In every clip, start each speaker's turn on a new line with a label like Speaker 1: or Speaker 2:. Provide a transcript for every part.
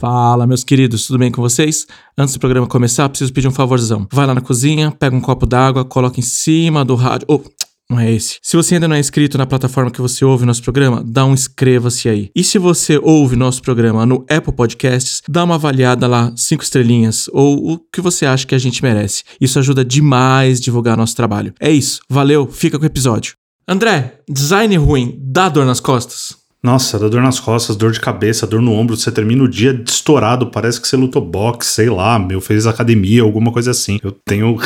Speaker 1: Fala, meus queridos, tudo bem com vocês? Antes do programa começar, preciso pedir um favorzão. Vai lá na cozinha, pega um copo d'água, coloca em cima do rádio. Oh, não é esse. Se você ainda não é inscrito na plataforma que você ouve nosso programa, dá um inscreva-se aí. E se você ouve nosso programa no Apple Podcasts, dá uma avaliada lá, cinco estrelinhas, ou o que você acha que a gente merece. Isso ajuda demais a divulgar nosso trabalho. É isso, valeu, fica com o episódio. André, design ruim dá dor nas costas?
Speaker 2: Nossa, dá dor nas costas, dor de cabeça, dor no ombro. Você termina o dia estourado, parece que você lutou boxe, sei lá, meu, fez academia, alguma coisa assim. Eu tenho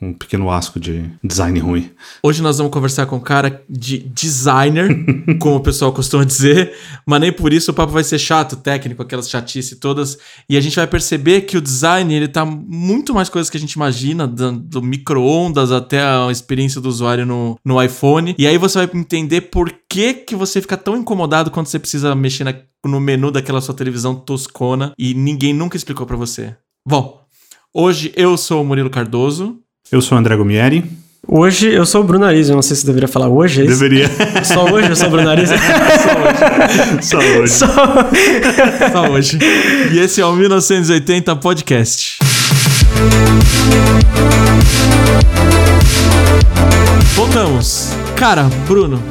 Speaker 2: um pequeno asco de design ruim.
Speaker 1: Hoje nós vamos conversar com um cara de designer, como o pessoal costuma dizer, mas nem por isso o papo vai ser chato, técnico, aquelas chatices todas. E a gente vai perceber que o design, ele tá muito mais coisas que a gente imagina, do, do micro-ondas até a experiência do usuário no, no iPhone. E aí você vai entender por que, que você fica tão incomodado quando você precisa mexer na, no menu daquela sua televisão toscona e ninguém nunca explicou para você. Bom, hoje eu sou o Murilo Cardoso.
Speaker 2: Eu sou o André Gomieri.
Speaker 3: Hoje eu sou o Bruno Arizo, não sei se deveria falar hoje. É isso?
Speaker 2: Deveria.
Speaker 3: Só hoje eu sou o Bruno Arizo?
Speaker 2: Só hoje.
Speaker 3: Só...
Speaker 1: Só hoje. E esse é o 1980 Podcast. Voltamos. Cara, Bruno,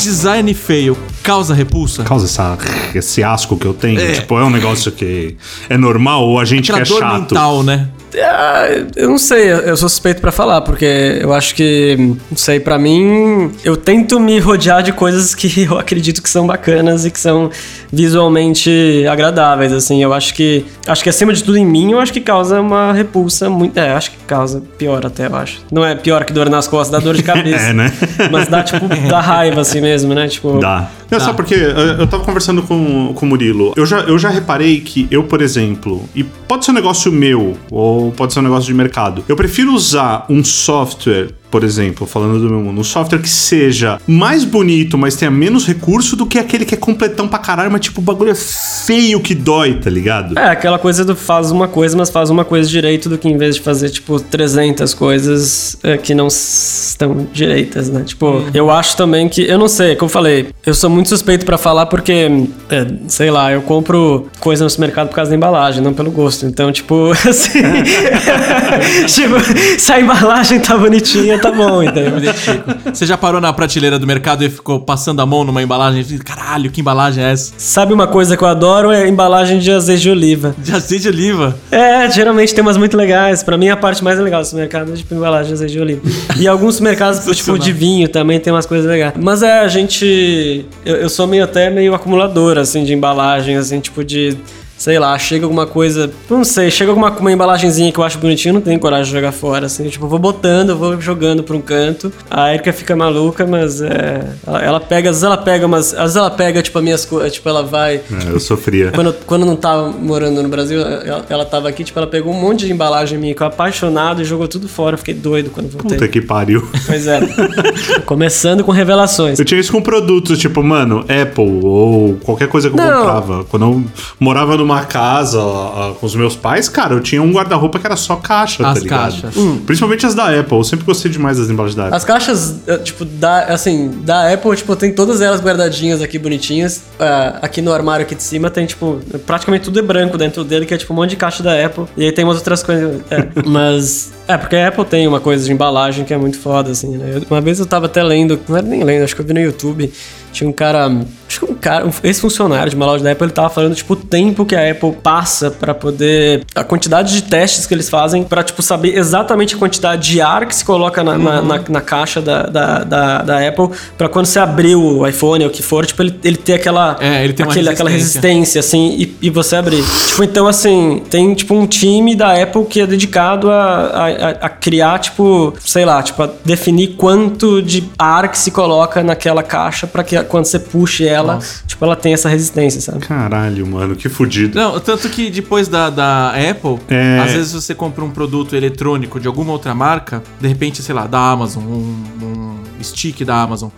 Speaker 1: design feio causa repulsa?
Speaker 2: Causa essa, esse asco que eu tenho. Tipo, é um negócio que é normal ou a gente
Speaker 1: Aquela
Speaker 2: que é
Speaker 1: dor
Speaker 2: chato?
Speaker 1: mental, né?
Speaker 3: Ah, eu não sei, eu sou suspeito pra falar, porque eu acho que, não sei, pra mim, eu tento me rodear de coisas que eu acredito que são bacanas e que são visualmente agradáveis, assim. Eu acho que, acho que acima de tudo em mim, eu acho que causa uma repulsa muito, é, acho que causa pior até, eu acho. Não é pior que dor nas costas, dá dor de cabeça.
Speaker 2: É, né?
Speaker 3: Mas dá, tipo, dá raiva assim mesmo, né? Tipo,
Speaker 2: Dá. Não, só porque eu, eu tava conversando com, com o Murilo. Eu já, eu já reparei que eu, por exemplo, e pode ser um negócio meu, ou pode ser um negócio de mercado, eu prefiro usar um software. Por exemplo, falando do meu mundo, um software que seja mais bonito, mas tenha menos recurso do que aquele que é completão pra caralho, mas tipo, o bagulho é feio que dói, tá ligado?
Speaker 3: É, aquela coisa do faz uma coisa, mas faz uma coisa direito do que em vez de fazer, tipo, 300 coisas é, que não estão direitas, né? Tipo, eu acho também que, eu não sei, como eu falei, eu sou muito suspeito pra falar porque, é, sei lá, eu compro coisa no supermercado por causa da embalagem, não pelo gosto. Então, tipo, assim. tipo, se a embalagem tá bonitinha, tá bom,
Speaker 1: Eu
Speaker 3: entendeu?
Speaker 1: me identifico. Você já parou na prateleira do mercado e ficou passando a mão numa embalagem caralho, que embalagem é essa?
Speaker 3: Sabe uma coisa que eu adoro? É embalagem de azeite de oliva.
Speaker 1: De azeite de oliva.
Speaker 3: É, geralmente tem umas muito legais. Pra mim, a parte mais legal do supermercado é tipo embalagem de azeite de oliva. E alguns supermercados, tipo, de vinho também tem umas coisas legais. Mas é, a gente. Eu, eu sou meio até meio acumulador, assim, de embalagem, assim, tipo de. Sei lá, chega alguma coisa. Não sei, chega alguma uma embalagenzinha que eu acho bonitinha, eu não tenho coragem de jogar fora, assim. Tipo, eu vou botando, eu vou jogando pra um canto. A Erika fica maluca, mas é. Ela, ela pega, às vezes ela pega, mas. Às vezes ela pega, tipo, as minhas coisas. Tipo, ela vai.
Speaker 2: É, eu sofria.
Speaker 3: Quando, quando eu não tava morando no Brasil, ela, ela tava aqui, tipo, ela pegou um monte de embalagem minha que eu apaixonado e jogou tudo fora. Eu fiquei doido quando voltei.
Speaker 2: Puta que pariu.
Speaker 3: Pois é. Começando com revelações.
Speaker 2: Eu tinha isso com produtos, tipo, mano, Apple ou qualquer coisa que eu
Speaker 3: Não.
Speaker 2: comprava. Quando eu morava numa casa ó, com os meus pais, cara, eu tinha um guarda-roupa que era só caixa,
Speaker 1: As
Speaker 2: tá ligado?
Speaker 1: caixas.
Speaker 2: Principalmente as da Apple. Eu sempre gostei demais das embalagens da Apple.
Speaker 3: As caixas, eh, tipo, da, assim, da Apple, tipo, tem todas elas guardadinhas aqui, bonitinhas. Ah, aqui no armário aqui de cima tem, tipo, praticamente tudo é branco dentro dele, que é tipo um monte de caixa da Apple. E aí tem umas outras coisas. é. Mas. É, porque a Apple tem uma coisa de embalagem que é muito foda, assim, né? Uma vez eu tava até lendo, não era nem lendo, acho que eu vi no YouTube. Tinha um cara. Acho que um cara, um ex-funcionário de uma loja da Apple, ele tava falando, tipo, o tempo que a Apple passa pra poder. A quantidade de testes que eles fazem pra, tipo, saber exatamente a quantidade de ar que se coloca na, na, na- na caixa da, da, da, da Apple pra quando você abrir o iPhone ou o que for, tipo, ele, ele ter aquela.
Speaker 1: É, ele tem
Speaker 3: aquele, aquela
Speaker 1: resistência.
Speaker 3: resistência, assim, e, e você abrir. Tipo, então, assim, tem, tipo, um time da Apple que é dedicado a, a, a- a criar, tipo, sei lá, tipo, a definir quanto de ar que se coloca naquela caixa pra que quando você puxe ela,
Speaker 1: Nossa.
Speaker 3: tipo, ela tenha essa resistência, sabe?
Speaker 2: Caralho, mano, que fudido.
Speaker 1: Não, tanto que depois da, da Apple,
Speaker 2: É.
Speaker 1: às vezes você compra um produto eletrônico de alguma outra marca, de repente, sei lá, da Amazon, um, um stick da Amazon.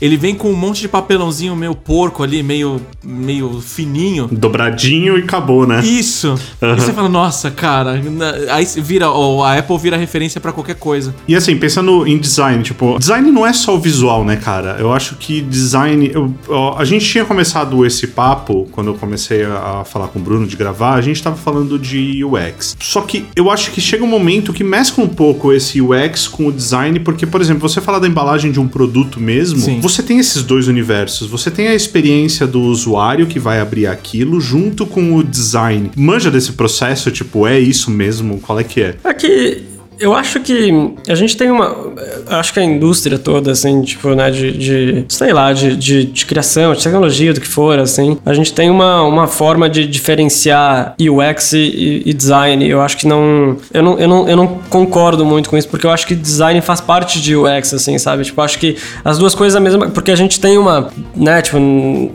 Speaker 1: Ele vem com um monte de papelãozinho meio porco ali, meio, meio fininho.
Speaker 2: Dobradinho e acabou, né?
Speaker 1: Isso. E você fala, nossa, cara. Aí vira, ó, a Apple vira referência pra qualquer coisa.
Speaker 2: E assim, pensando em design, tipo, design não é só o visual, né, cara? Eu acho que design. eu- ó, a gente tinha começado esse papo quando eu comecei a, falar com o Bruno de gravar, a gente tava falando de UX. Só que eu acho que chega um momento que mescla um pouco esse UX com o design, porque, por exemplo, você falar da embalagem de um produto mesmo,
Speaker 1: Sim.
Speaker 2: Você tem esses dois universos. Você tem a experiência do usuário que vai abrir aquilo junto com o design. Manja desse processo, tipo, é isso mesmo? Qual é que é?
Speaker 3: É que eu acho que a gente tem uma. Acho que a indústria toda, assim, tipo, né, de. de sei lá, de, de, de criação, de tecnologia, do que for, assim, a gente tem uma, uma forma de diferenciar UX e, e design. Eu acho que não eu, não. eu não. eu não concordo muito com isso, porque eu acho que design faz parte de UX, assim, sabe? Tipo, acho que as duas coisas a mesma. Porque a gente tem uma. Né, tipo,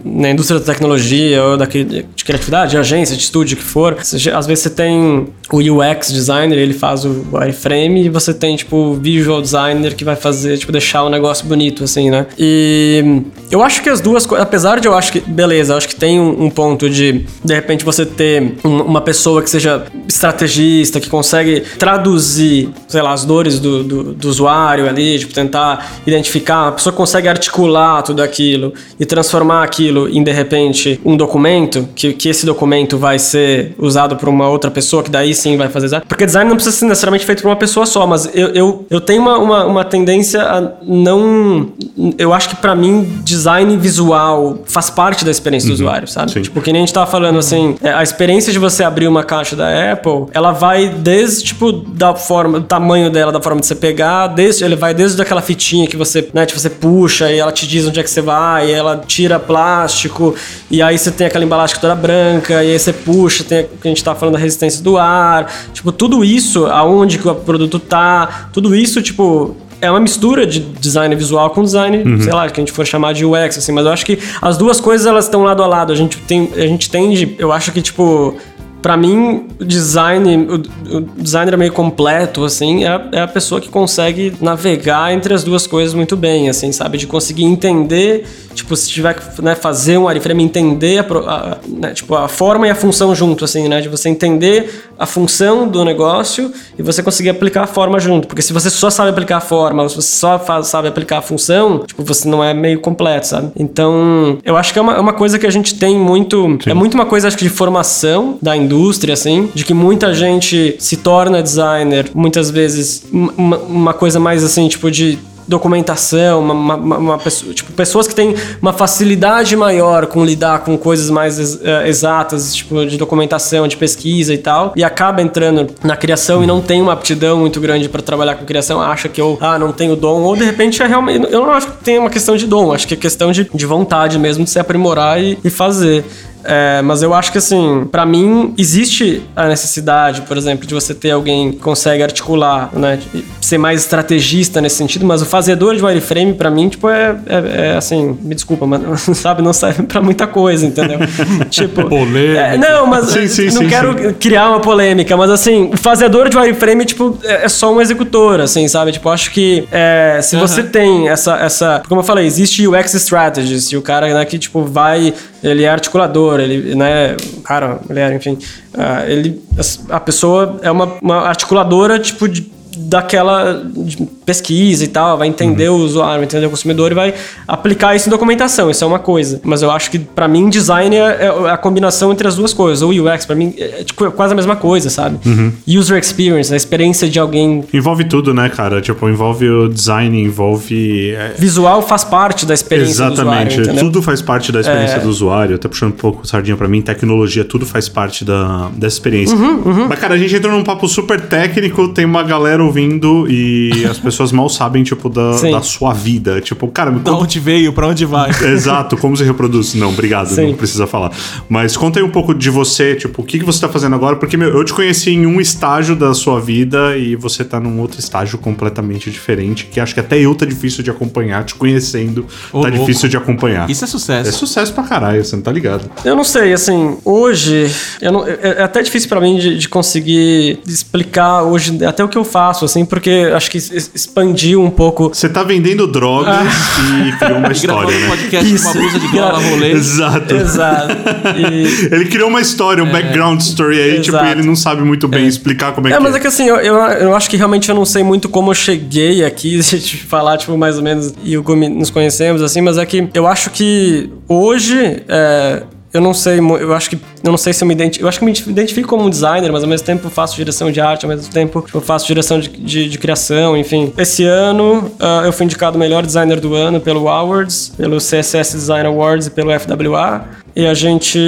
Speaker 3: na indústria da tecnologia ou daqui, de criatividade, de agência, de estúdio, que for, às vezes você tem o UX designer, ele faz o wireframe e você tem, tipo, visual designer que vai fazer, tipo, deixar o negócio bonito, assim, né? E eu acho que as duas coisas, apesar de eu acho que, beleza, eu acho que tem um, um ponto de, de repente, você ter um- uma pessoa que seja estrategista, que consegue traduzir, sei lá, as dores do, do, do usuário ali, tipo, tentar identificar, a pessoa consegue articular tudo aquilo e transformar aquilo em, de repente, um documento, que, que esse documento vai ser usado por uma outra pessoa, que daí sim vai fazer design. Porque design não precisa ser necessariamente feito por uma pessoa só, mas eu, eu, eu tenho uma, uma, uma tendência a não. Eu acho que pra mim, design visual faz parte da experiência do usuário, sabe?
Speaker 2: sim.
Speaker 3: Tipo, que nem a gente tava falando assim, é, a experiência de você abrir uma caixa da Apple, ela vai desde, tipo, da forma, do tamanho dela, da forma de você pegar, desde, ele vai desde aquela fitinha que você, né, tipo, você puxa e ela te diz onde é que você vai, e ela tira plástico, e aí você tem aquela embalagem toda branca, e aí você puxa, tem o que a gente tá falando da resistência do ar, tipo, tudo isso, aonde que o produto tá, tudo isso, tipo, é uma mistura de design visual com design, sei lá, que a gente for chamar de UX, assim, mas eu acho que as duas coisas elas estão lado a lado. A gente tem, a gente tende, eu acho que tipo, Pra mim, o design, o, o designer meio completo, assim, é, a- é a pessoa que consegue navegar entre as duas coisas muito bem, assim, sabe? De conseguir entender, tipo, se tiver que né, fazer um wireframe, entender a, a- né, tipo, a forma e a função junto, assim, né? De você entender a função do negócio e você conseguir aplicar a forma junto. Porque se você só sabe aplicar a forma, ou se você só faz- sabe aplicar a função, tipo, você não é meio completo, sabe? Então, eu acho que é uma, é uma coisa que a gente tem muito. É muito uma coisa, acho que, de formação da indústria, assim, de que muita gente se torna designer, muitas vezes, uma- uma, coisa mais assim, tipo, de documentação, uma, uma- uma- pessoa, tipo, pessoas que têm uma facilidade maior com lidar com coisas mais eh, exatas, tipo, de documentação, de pesquisa e tal, e acaba entrando na criação e não tem uma aptidão muito grande para trabalhar com criação, acha que eu, ah, não tenho dom, ou de repente é realmente, eu não acho que tem uma questão de dom, acho que é questão de, de vontade mesmo de se aprimorar e, e fazer. É, mas eu acho que assim, pra mim existe a necessidade, por exemplo, de você ter alguém que consegue articular, né, ser mais estrategista nesse sentido, mas o fazedor de wireframe pra mim, tipo, é, é- é, assim, me desculpa, mas sabe, não serve pra muita coisa, entendeu? tipo,
Speaker 1: Polêmica.
Speaker 3: é, não, mas
Speaker 2: Sim, sim,
Speaker 3: não
Speaker 2: sim,
Speaker 3: quero criar uma polêmica, mas assim, o fazedor de wireframe, tipo, é é só um executor, assim, sabe? Tipo, acho que é, se você tem essa, essa. Como eu falei, existe UX strategist, e o cara, né, que, tipo, vai. Ele é articulador, ele, né? Cara, mulher, enfim. ah, ele. A pessoa é uma, uma articuladora, tipo, de daquela pesquisa e tal, vai entender o usuário, vai entender o consumidor e vai aplicar isso em documentação. Isso é uma coisa. Mas eu acho que pra mim design é, é a combinação entre as duas coisas. O UX pra mim é, tipo, é quase a mesma coisa, sabe? User experience, a experiência de alguém
Speaker 2: Envolve tudo, né, cara? Tipo, envolve o design, envolve. é,
Speaker 3: visual faz parte da experiência do
Speaker 2: Exatamente,
Speaker 3: usuário, entendeu?
Speaker 2: tudo faz parte da experiência
Speaker 3: É.
Speaker 2: do usuário. Até puxando um pouco sardinha pra mim, tecnologia, tudo faz parte da, dessa experiência.
Speaker 3: Uhum,
Speaker 2: Mas, cara, a gente entrou num papo super técnico, tem uma galera ouvindo e as pessoas mal sabem, tipo, da, da sua vida. Tipo, cara, me
Speaker 1: Da onde veio, pra onde vai.
Speaker 2: Exato, como se reproduz? Não, obrigado,
Speaker 3: Sim.
Speaker 2: não precisa falar. Mas conta aí um pouco de você, tipo, o que, que você tá fazendo agora? Porque, meu, eu te conheci em um estágio da sua vida e você tá num outro estágio completamente diferente, que acho que até eu tá difícil de acompanhar, te conhecendo,
Speaker 1: Ô,
Speaker 2: tá
Speaker 1: louco.
Speaker 2: difícil de acompanhar.
Speaker 1: Isso é sucesso.
Speaker 2: É sucesso pra caralho, você não tá ligado.
Speaker 3: Eu não sei, assim, hoje eu não- é é até difícil pra mim de, de conseguir explicar hoje até o que eu faço, assim, porque acho que expandiu um pouco.
Speaker 2: Você tá vendendo drogas e criou uma história,
Speaker 1: um
Speaker 2: né?
Speaker 1: podcast com uma blusa de gola rolê.
Speaker 2: Exato.
Speaker 3: Exato. E-
Speaker 2: Ele criou uma história, um background story aí, tipo,
Speaker 3: Exato.
Speaker 2: e ele não sabe muito bem explicar como é,
Speaker 3: É,
Speaker 2: que
Speaker 3: mas é que assim, eu, eu, eu acho que realmente eu não sei muito como eu cheguei aqui, se te falar, tipo, mais ou menos, e o como nos conhecemos, assim, mas é que eu acho que hoje, é, eu não sei, eu acho que, eu não sei se eu me identifico, eu acho que me identifico como um designer, mas ao mesmo tempo faço direção de arte, ao mesmo tempo faço direção de, de, de criação, enfim. Esse ano ah, eu fui indicado melhor designer do ano pelo Awards, pelo CSS Design Awards e pelo FWA, e a gente,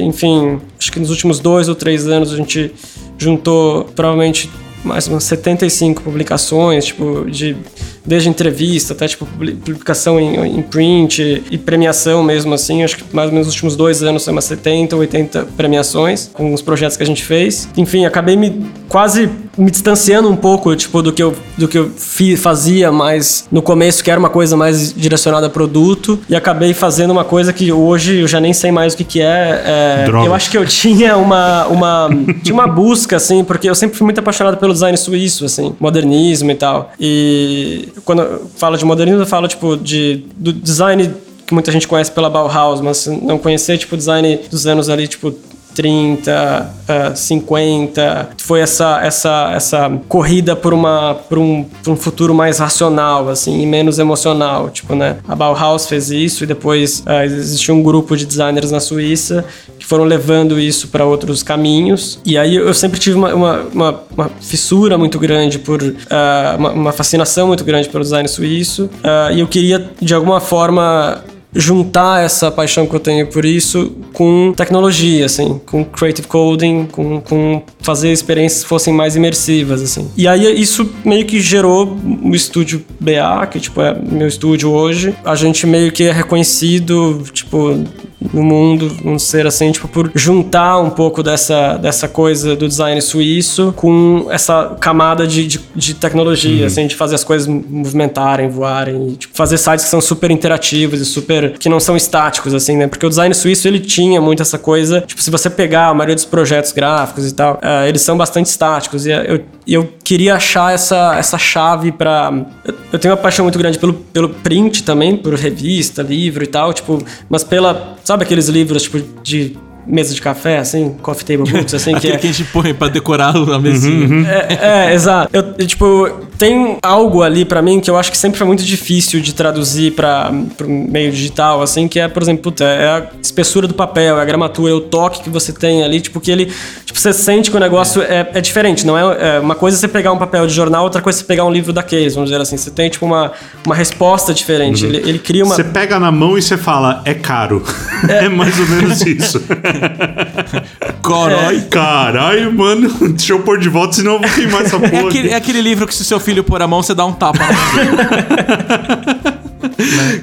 Speaker 3: enfim, acho que nos últimos dois ou três anos a gente juntou provavelmente mais umas 75 publicações, tipo, de desde entrevista até tipo publi- publicação em, em print e premiação mesmo assim. Acho que mais ou menos nos últimos dois anos foi umas 70, 80 premiações com os projetos que a gente fez. Enfim, acabei me quase me distanciando um pouco, tipo, do que eu, do que eu fi- fazia mais no começo, que era uma coisa mais direcionada a produto, e acabei fazendo uma coisa que hoje eu já nem sei mais o que, que é. é eu acho que eu tinha uma, uma, tinha uma busca, assim, porque eu sempre fui muito apaixonado pelo design suíço, assim, modernismo e tal. E quando eu falo de modernismo, eu falo, tipo, de, do design que muita gente conhece pela Bauhaus, mas não conhecer, tipo, design dos anos ali, tipo, 30, ah, 50. Foi essa, essa, essa corrida por, uma, por, um, por um futuro mais racional, assim, e menos emocional. Tipo, né? A Bauhaus fez isso e depois ah, existiu um grupo de designers na Suíça que foram levando isso para outros caminhos. E aí eu sempre tive uma, uma, uma, uma fissura muito grande por. ah, uma, uma fascinação muito grande pelo design suíço. ah, e eu queria, de alguma forma juntar essa paixão que eu tenho por isso com tecnologia, assim, com creative coding, com, com fazer experiências que fossem mais imersivas, assim. E aí isso meio que gerou o estúdio BA, que tipo é meu estúdio hoje. A gente meio que é reconhecido, tipo, no mundo, vamos ser assim, tipo, por juntar um pouco dessa, dessa coisa do design suíço com essa camada de, de, de tecnologia, assim, de fazer as coisas movimentarem, voarem, e, tipo, fazer sites que são super interativos e super, que não são estáticos, assim, né? Porque o design suíço, ele tinha muito essa coisa, tipo, se você pegar a maioria dos projetos gráficos e tal, eh, eles são bastante estáticos, e eu, e eu queria achar essa, essa chave pra... Eu, eu tenho uma paixão muito grande pelo, pelo print também, por revista, livro e tal, tipo, mas pela... Sabe aqueles livros, tipo, de mesa de café, assim, coffee table books, assim, que é...
Speaker 1: que a gente põe pra decorar a mesinha.
Speaker 3: É, é, exato. Eu, eu, tipo, tem algo ali pra mim que eu acho que sempre foi muito difícil de traduzir pra, pro meio digital, assim, que é, por exemplo, puta, é a espessura do papel, é a gramatura, é o toque que você tem ali, tipo, que ele. Tipo, você sente que o negócio é, é diferente, não é, é Uma coisa é você pegar um papel de jornal, outra coisa é você pegar um livro da Case, vamos dizer assim. Você tem, tipo, uma, uma resposta diferente. Ele, ele cria uma.
Speaker 2: Você pega na mão e você fala, é caro. É, mais ou menos isso.
Speaker 1: Corói.
Speaker 2: Caralho, mano, deixa eu pôr de volta, senão eu vou queimar essa
Speaker 1: É
Speaker 2: porra.
Speaker 1: aquele, é aquele livro que se seu filho pôr a mão, você dá um tapa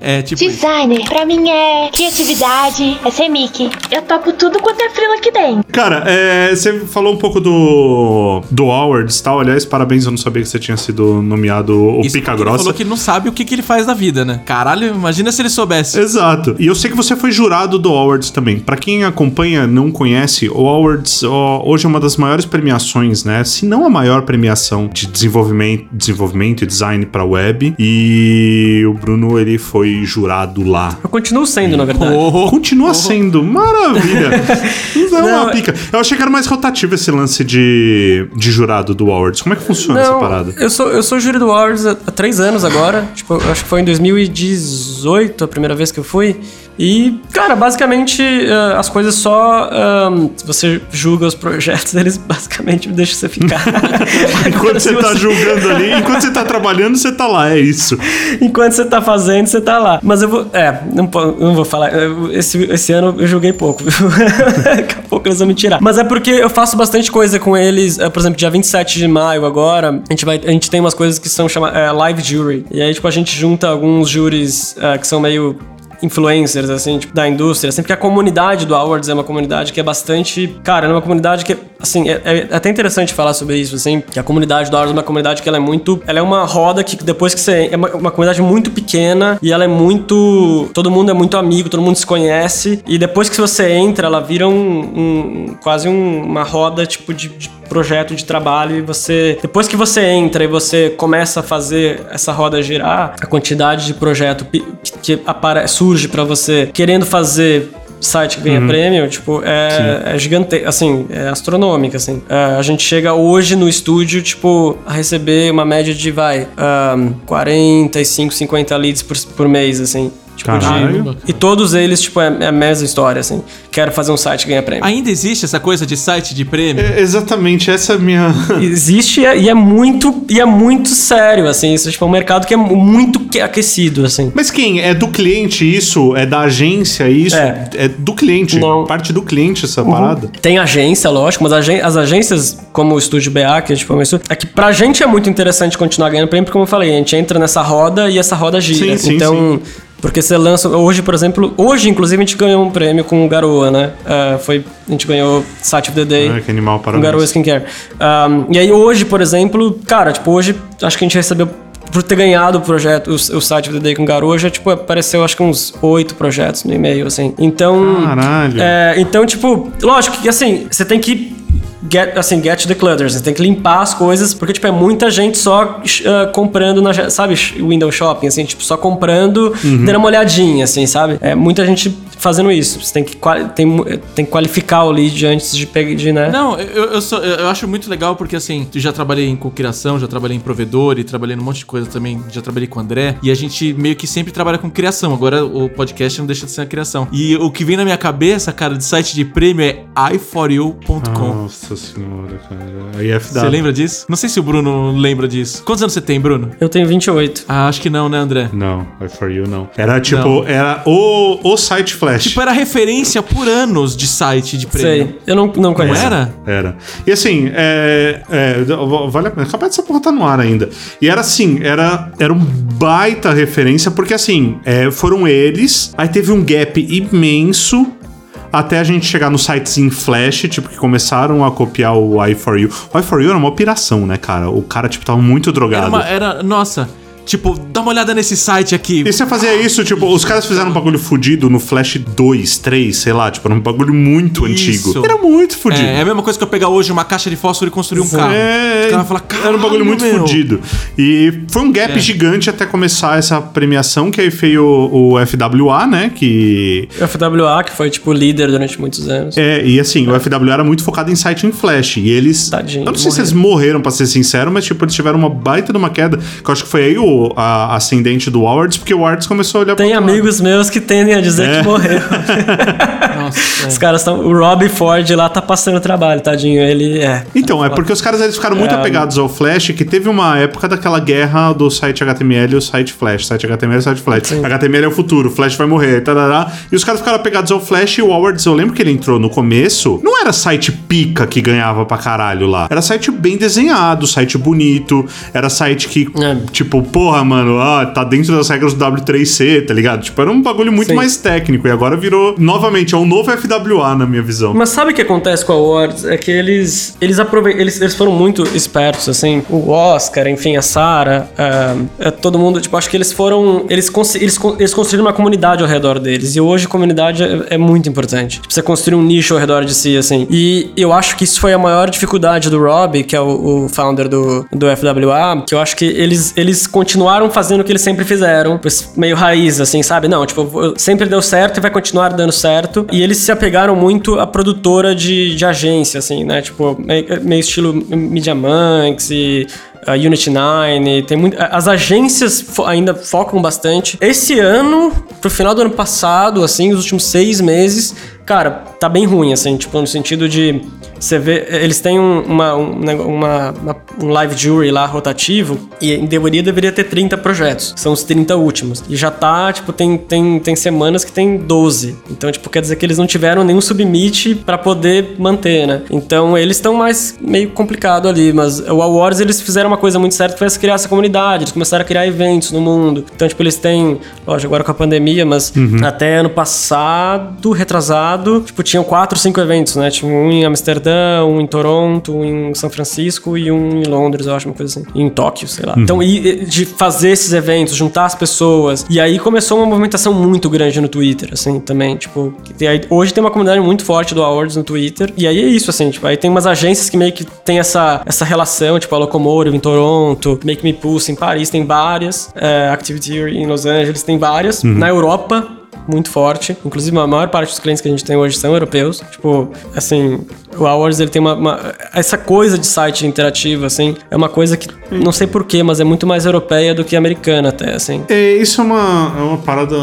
Speaker 1: É tipo. isso.
Speaker 4: Designer, pra mim é criatividade, é ser Mickey. Eu topo tudo quanto é frila aqui dentro.
Speaker 2: Cara, é, você falou um pouco do, do Awards e tal. Aliás, parabéns, eu não sabia que você tinha sido nomeado o
Speaker 1: Isso
Speaker 2: Pica
Speaker 1: porque Ele
Speaker 2: Grossa.
Speaker 1: falou que ele não sabe o que, que ele faz da vida, né? Caralho, imagina se ele soubesse.
Speaker 2: Exato. E eu sei que você foi jurado do Awards também. Pra quem acompanha, não conhece, o Awards ó, hoje é uma das maiores premiações, né? Se não a maior premiação de desenvolvimento, desenvolvimento e design pra web. E o Bruno, ele foi jurado lá.
Speaker 3: Eu continuo sendo, na verdade.
Speaker 1: Oh,
Speaker 2: Continua sendo maravilha. Não é uma
Speaker 3: Não,
Speaker 2: pica. Eu achei que era mais rotativo esse lance de, de jurado do Awards. Como é que funciona essa parada?
Speaker 3: Eu sou, eu sou júri do Awards há, há três anos agora. Tipo, acho que foi em 2018 a primeira vez que eu fui. E, cara, basicamente eh, as coisas só. se você julga os projetos, eles basicamente deixam você ficar.
Speaker 2: Enquanto você tá julgando ali, enquanto você tá trabalhando, você tá lá, é isso.
Speaker 3: Enquanto você tá fazendo, você tá lá. Mas eu vou. É, não, não vou falar. Esse, esse ano eu joguei pouco. viu? Daqui a pouco eles vão me tirar. Mas é porque eu faço bastante coisa com eles. É, por exemplo, dia 27 de maio agora, a gente, vai, a gente tem umas coisas que são chamadas live jury. E aí, tipo, a gente junta alguns júris é, que são meio influencers, assim, tipo, da indústria, assim, porque a comunidade do Awards é uma comunidade que é bastante. Cara, é uma comunidade que, assim, é, é até interessante falar sobre isso, assim, que a comunidade do Awards é uma comunidade que ela é muito. Ela é uma roda que depois que você. É uma, uma comunidade muito pequena e ela é muito. Todo mundo é muito amigo, todo mundo se conhece. E depois que você entra, ela vira um. um quase um, uma roda, tipo, de, de projeto de trabalho e você depois que você entra e você começa a fazer essa roda girar, a quantidade de projeto que, que surge para você querendo fazer site que ganha uhum. prêmio, tipo, é, é gigante, assim, é astronômica, assim. É, a gente chega hoje no estúdio, tipo, a receber uma média de, vai, um, 45, 50 leads por, por mês, assim. Tipo, de, e todos eles, tipo, é, é, a mesma história, assim. Quero fazer um site e ganhar prêmio.
Speaker 1: Ainda existe essa coisa de site de prêmio?
Speaker 2: É, exatamente, essa é a minha.
Speaker 3: existe e é muito, e é muito sério, assim. Isso tipo, é um mercado que é muito aquecido, assim.
Speaker 2: Mas quem? É do cliente isso? É da agência isso? É, é do cliente. Não. Parte do cliente essa uhum. parada.
Speaker 3: Tem agência, lógico, mas as agências, como o Estúdio BA, que a gente começou, é que pra gente é muito interessante continuar ganhando prêmio, porque, como eu falei, a gente entra nessa roda e essa roda gira. Sim, sim, então. Sim porque você lança. Hoje, por exemplo, hoje, inclusive, a gente ganhou um prêmio com o Garoa, né? Uh, foi, a gente ganhou Site of the Day.
Speaker 2: Ah, que animal,
Speaker 3: parabéns. Com Garoa Skincare. Um, e aí, hoje, por exemplo, cara, tipo, hoje acho que a gente recebeu. Por ter ganhado o projeto, o, o Site of the Day com Garoa, já, tipo, apareceu acho que uns oito projetos no e-mail, assim. Então.
Speaker 2: Caralho.
Speaker 3: É, então, tipo, lógico que assim, você tem que get, assim, get the clutters. Você tem que limpar as coisas, porque, tipo, é muita gente só uh, comprando, na, sabe, window shopping, assim, tipo, só comprando, uhum. dando uma olhadinha, assim, sabe? É muita gente fazendo isso. Você tem que, tem, tem que qualificar o lead antes de pegar, de, né?
Speaker 1: Não, eu, eu, sou, eu acho muito legal porque, assim, já trabalhei em co-criação, já trabalhei em provedor e trabalhei num monte de coisa também, já trabalhei com o André, e a gente meio que sempre trabalha com criação. Agora o podcast não deixa de ser a criação. E o que vem na minha cabeça, cara, de site de prêmio é iforyou.com.
Speaker 2: Nossa senhora, cara. IFW.
Speaker 1: Você lembra disso? Não sei se o Bruno lembra disso. Quantos anos você tem, Bruno?
Speaker 3: Eu tenho 28.
Speaker 1: Ah, acho que não, né, André?
Speaker 2: Não, iForYou não. Era tipo, não. era o, o site Flash.
Speaker 1: Tipo, era referência por anos de site de prêmio. Sei,
Speaker 3: eu não, não conheço.
Speaker 1: Não era?
Speaker 2: Era. E assim, é, é, vale a pena. Capaz dessa porra tá no ar ainda. E era assim, era, era um baita referência, porque assim, é, foram eles, aí teve um gap imenso até a gente chegar nos sites em Flash, tipo, que começaram a copiar o i4U. O i4U era uma operação, né, cara? O cara, tipo, tava muito drogado.
Speaker 1: Era, uma, era nossa, Tipo, dá uma olhada nesse site aqui.
Speaker 2: E você fazia isso, tipo, os caras fizeram um bagulho fudido no Flash 2, 3, sei lá, tipo, era um bagulho muito isso. antigo. Era muito fudido.
Speaker 1: É, é, a mesma coisa que eu pegar hoje uma caixa de fósforo e construir um carro. É,
Speaker 2: os caras falar, era um bagulho muito meu. fudido. E foi um gap é. gigante até começar essa premiação, que aí veio o, o FWA, né, que...
Speaker 3: O FWA, que foi, tipo, líder durante muitos anos.
Speaker 2: É, e assim, é. o FWA era muito focado em site em Flash, e eles... Tadinho, eu não sei morreram. se eles morreram, pra ser sincero, mas, tipo, eles tiveram uma baita de uma queda, que eu acho que foi aí o a ascendente do Awards, porque o Awards começou a olhar
Speaker 3: Tem amigos lado. meus que tendem a dizer é. que morreu. Nossa, é. Os caras estão. O Rob Ford lá tá passando trabalho, tadinho. Ele é.
Speaker 2: Então, é porque os caras eles ficaram muito é, apegados ao Flash, que teve uma época daquela guerra do site HTML e o site Flash. Site HTML e site Flash. Sim. HTML é o futuro, Flash vai morrer, tarará. E os caras ficaram apegados ao Flash e o Awards, eu lembro que ele entrou no começo, não era site pica que ganhava pra caralho lá. Era site bem desenhado, site bonito, era site que, é. tipo, porra, mano ah, tá dentro das regras do W3C, tá ligado? Tipo, era um bagulho muito Sim. mais técnico. E agora virou, novamente, é um novo FWA na minha visão.
Speaker 3: Mas sabe o que acontece com a Awards? É que eles eles, aproveitam, eles, eles foram muito espertos, assim. O Oscar, enfim, a Sarah, é, todo mundo, tipo, acho que eles foram. Eles, eles, eles construíram uma comunidade ao redor deles. E hoje a comunidade é, é muito importante. Tipo, você construir um nicho ao redor de si, assim. E eu acho que isso foi a maior dificuldade do Rob, que é o, o founder do, do FWA, que eu acho que eles, eles continuaram fazendo o que eles sempre fizeram, meio raiz, assim, sabe? Não, tipo, sempre deu certo e vai continuar dando certo. E eles se apegaram muito à produtora de, de agência, assim, né? Tipo, meio, meio estilo Media Monks e a Unity 9, tem muito. As agências fo ainda focam bastante. Esse ano, pro final do ano passado, assim, os últimos seis meses, cara, tá bem ruim, assim, tipo, no sentido de você vê, eles têm um, uma, um, uma, uma, um live jury lá rotativo e em teoria deveria ter 30 projetos, são os 30 últimos. E já tá, tipo, tem, tem, tem semanas que tem 12. Então, tipo, quer dizer que eles não tiveram nenhum submit para poder manter, né? Então, eles estão mais meio complicado ali, mas o Awards eles fizeram uma uma coisa muito certa que foi criar essa comunidade. Eles começaram a criar eventos no mundo. Então, tipo, eles têm, lógico, agora com a pandemia, mas até ano passado, retrasado, tipo, tinham quatro, cinco eventos, né? Tinha um em Amsterdã, um em Toronto, um em São Francisco e um em Londres, eu acho, uma coisa assim. E em Tóquio, sei lá. Então, e, de fazer esses eventos, juntar as pessoas. E aí começou uma movimentação muito grande no Twitter, assim, também. Tipo, aí, hoje tem uma comunidade muito forte do Awards no Twitter. E aí é isso, assim, tipo, aí tem umas agências que meio que tem essa, essa relação, tipo, a Locomotive em Toronto, Make Me Pulse em Paris, tem várias. É, Activity em Los Angeles, tem várias. Na Europa, muito forte. Inclusive, a maior parte dos clientes que a gente tem hoje são europeus. Tipo, assim, o Awards ele tem uma, uma- essa coisa de site interativo, assim, é uma coisa que não sei porquê, mas é muito mais europeia do que americana até, assim.
Speaker 2: É, isso é uma, é uma parada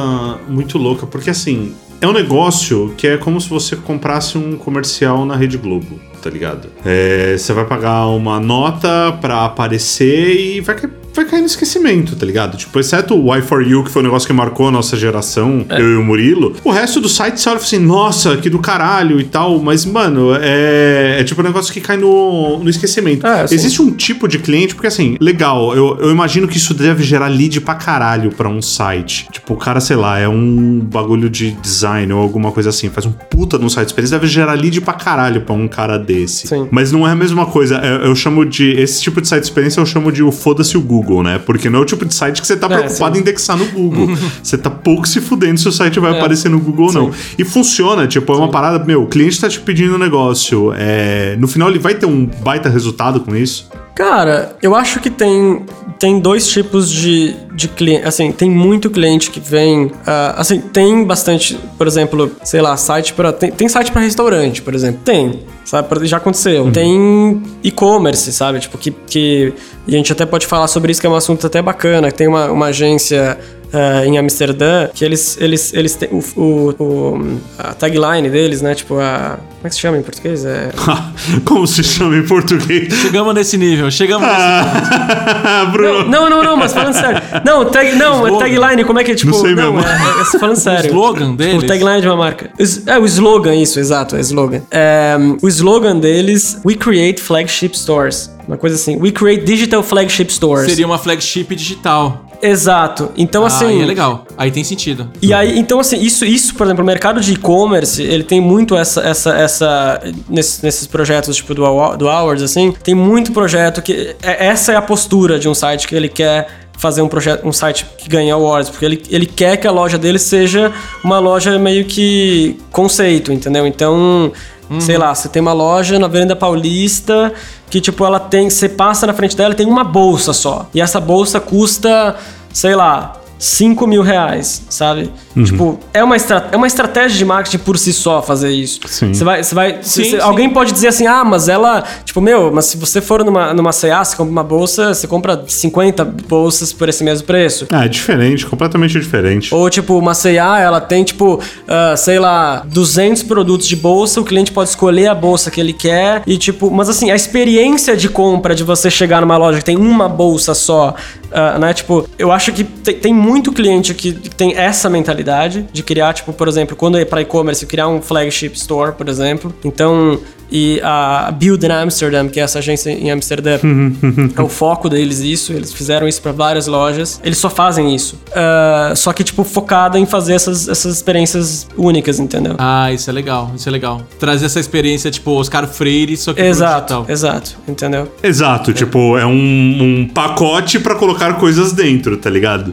Speaker 2: muito louca, porque assim, é um negócio que é como se você comprasse um comercial na Rede Globo, tá ligado? É, você vai pagar uma nota pra aparecer e vai, vai cair no esquecimento, tá ligado? Tipo, exceto o Y4U, que foi um negócio que marcou a nossa geração, eu e o Murilo, o resto do site você olha assim, nossa, que do caralho e tal, mas, mano, é, é tipo um negócio que cai no, no esquecimento.
Speaker 3: É, sim.
Speaker 2: Existe um tipo de cliente, porque assim, legal, eu, eu imagino que isso deve gerar lead pra caralho pra um site. Tipo, o cara, sei lá, é um bagulho de design ou alguma coisa assim, faz um puta num site experiência, deve gerar lead pra caralho pra um cara desse.
Speaker 3: Sim.
Speaker 2: Mas não é a mesma coisa. Eu, eu chamo de. Esse tipo de site experiência eu chamo de o foda-se o Google, né? Porque não é o tipo de site que você tá
Speaker 3: É,
Speaker 2: preocupado
Speaker 3: sim.
Speaker 2: em indexar no Google. você tá pouco se fudendo se o site vai
Speaker 3: É.
Speaker 2: aparecer no Google ou não.
Speaker 3: Sim.
Speaker 2: E funciona, tipo, é uma parada, meu, o cliente tá te pedindo um negócio. É, no final ele vai ter um baita resultado com isso.
Speaker 3: Cara, eu acho que tem, tem dois tipos de, de cliente. Assim, tem muito cliente que vem. ah, assim, tem bastante, por exemplo, sei lá, site para tem, tem site para restaurante, por exemplo. Tem. Sabe, já aconteceu. Tem e-commerce, sabe? Tipo, que, que. E a gente até pode falar sobre isso, que é um assunto até bacana. Tem uma, uma agência ah, em Amsterdã, que eles, eles, eles têm o, o- o- a tagline deles, né? Tipo, a. Como é que se chama em português? É.
Speaker 2: Como se chama em português?
Speaker 1: Chegamos nesse nível, chegamos nesse nível.
Speaker 2: Bruno.
Speaker 3: Não, não, não, mas falando sério. Não, tag, não, é
Speaker 1: Slogan.
Speaker 3: tagline, como é que é tipo.
Speaker 2: Não sei
Speaker 3: não,
Speaker 2: mesmo.
Speaker 3: É, é, falando sério.
Speaker 1: slogan deles?
Speaker 3: O tagline de uma marca. É o slogan, isso, exato, é slogan. É, o slogan deles: We create flagship stores. Uma coisa assim. We create digital flagship stores.
Speaker 1: Seria uma flagship digital.
Speaker 3: Exato. Então, assim.
Speaker 1: Aí é legal. Aí tem sentido.
Speaker 3: E aí, então assim, isso, isso, por exemplo, o mercado de e-commerce, ele tem muito essa, essa, essa nesses, nesses projetos tipo do, do Hours, assim, tem muito projeto que é- essa é a postura de um site que ele quer fazer um projeto, um site que ganha awards, porque ele, ele quer que a loja dele seja uma loja meio que conceito, entendeu? Então, sei lá, você tem uma loja na Avenida Paulista que tipo ela tem, você passa na frente dela e tem uma bolsa só. E essa bolsa custa, sei lá, 5 mil reais, sabe? Tipo, é uma, é uma estratégia de marketing por si só fazer isso.
Speaker 2: Sim.
Speaker 3: Você vai. Você vai
Speaker 1: Sim,
Speaker 3: você-
Speaker 1: sim.
Speaker 3: Alguém pode dizer assim, ah, mas ela. Tipo, meu, mas se você for numa, numa CA, você compra uma bolsa, você compra 50 bolsas por esse mesmo preço.
Speaker 2: Ah, é diferente, completamente diferente.
Speaker 3: Ou, tipo, uma C&A, ela tem, tipo, ah, sei lá, 200 produtos de bolsa, o cliente pode escolher a bolsa que ele quer e, tipo... Mas, assim, a experiência de compra de você chegar numa loja que tem uma bolsa só, ah, né? Tipo, eu acho que tem, tem muito cliente que tem essa mentalidade de criar, tipo, por exemplo, quando é para e-commerce, criar um flagship store, por exemplo. Então... E a Build in Amsterdam, que é essa agência em Amsterdã, é o foco deles isso. Eles fizeram isso para várias lojas. Eles só fazem isso. Ah, só que, tipo, focada em fazer essas, essas experiências únicas, entendeu?
Speaker 1: Ah, isso é legal, isso é legal. Trazer essa experiência, tipo, Oscar Freire, só que
Speaker 3: exato,
Speaker 1: digital.
Speaker 3: exato, entendeu?
Speaker 2: Exato, tipo, é um, um pacote pra colocar coisas dentro, tá ligado?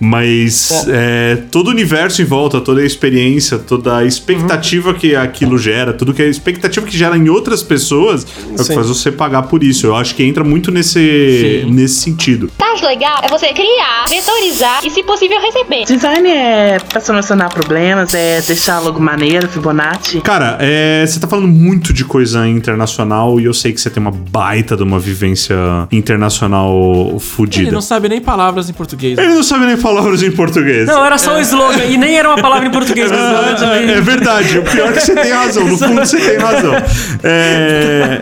Speaker 2: Mas é, todo o universo em volta, toda a experiência, toda a expectativa que aquilo gera, tudo que é a expectativa que gera em outras pessoas é o que
Speaker 3: Sim.
Speaker 2: faz você pagar por isso. Eu acho que entra muito nesse,
Speaker 1: Sim.
Speaker 2: nesse sentido.
Speaker 4: Tá legal é você criar, vetorizar e, se possível, receber.
Speaker 5: Design é pra solucionar problemas, é deixar logo maneiro, Fibonacci.
Speaker 2: Cara, é, você tá falando muito de coisa internacional e eu sei que você tem uma baita de uma vivência internacional
Speaker 1: Ele
Speaker 2: fodida.
Speaker 1: não sabe nem palavras em português.
Speaker 2: Ele não sabe nem palavras em português.
Speaker 3: Não, era só um slogan. E nem era uma palavra em português.
Speaker 2: Ah, é verdade. O pior é que você tem razão. No fundo, você tem razão. É,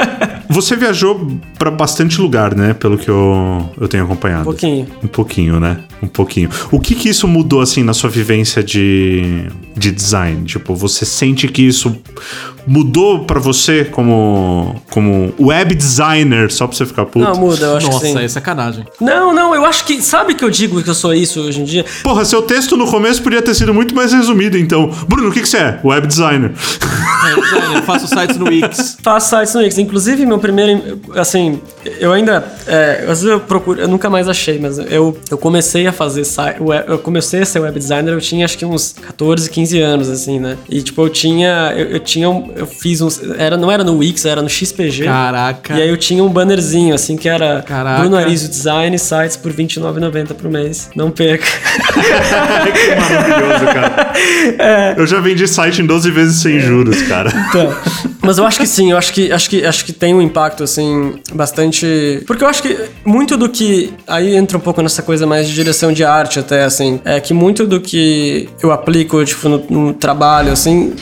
Speaker 2: Você viajou pra bastante lugar, né? Pelo que eu, eu tenho acompanhado.
Speaker 3: Um pouquinho.
Speaker 2: Um pouquinho, né? Um pouquinho. O que que isso mudou, assim, na sua vivência de, de design? Tipo, você sente que isso mudou pra você como, como web designer, só pra você ficar puto?
Speaker 3: Não, muda, eu acho
Speaker 1: Nossa,
Speaker 3: que sim.
Speaker 1: é sacanagem.
Speaker 3: Não, não, eu acho que. Sabe que eu digo que eu sou isso hoje em dia?
Speaker 2: Porra, seu texto no começo podia ter sido muito mais resumido, então. Bruno, o que que você é? Web designer.
Speaker 1: É, designer, eu faço sites no Wix.
Speaker 3: Faço sites no Wix. Inclusive, meu primeiro. Assim, eu ainda. É, às vezes eu procuro. Eu nunca mais achei, mas eu, eu comecei a fazer site. Eu comecei a ser web designer, eu tinha acho que uns 14, 15 anos, assim, né? E tipo, eu tinha. Eu, eu tinha. um- Eu fiz uns. Era, não era no Wix, era no XPG.
Speaker 1: Caraca.
Speaker 3: E aí eu tinha um bannerzinho, assim, que era
Speaker 1: Caraca.
Speaker 3: Bruno Arizio Design, sites por R$29,90 por mês. Não perca.
Speaker 2: que maravilhoso, cara. Eu já vendi site em 12 vezes sem juros, cara.
Speaker 3: Então, mas eu acho que sim, eu acho que, acho que acho que tem um impacto assim bastante, porque eu acho que muito do que aí entra um pouco nessa coisa mais de direção de arte até assim, é que muito do que eu aplico tipo no, no trabalho assim,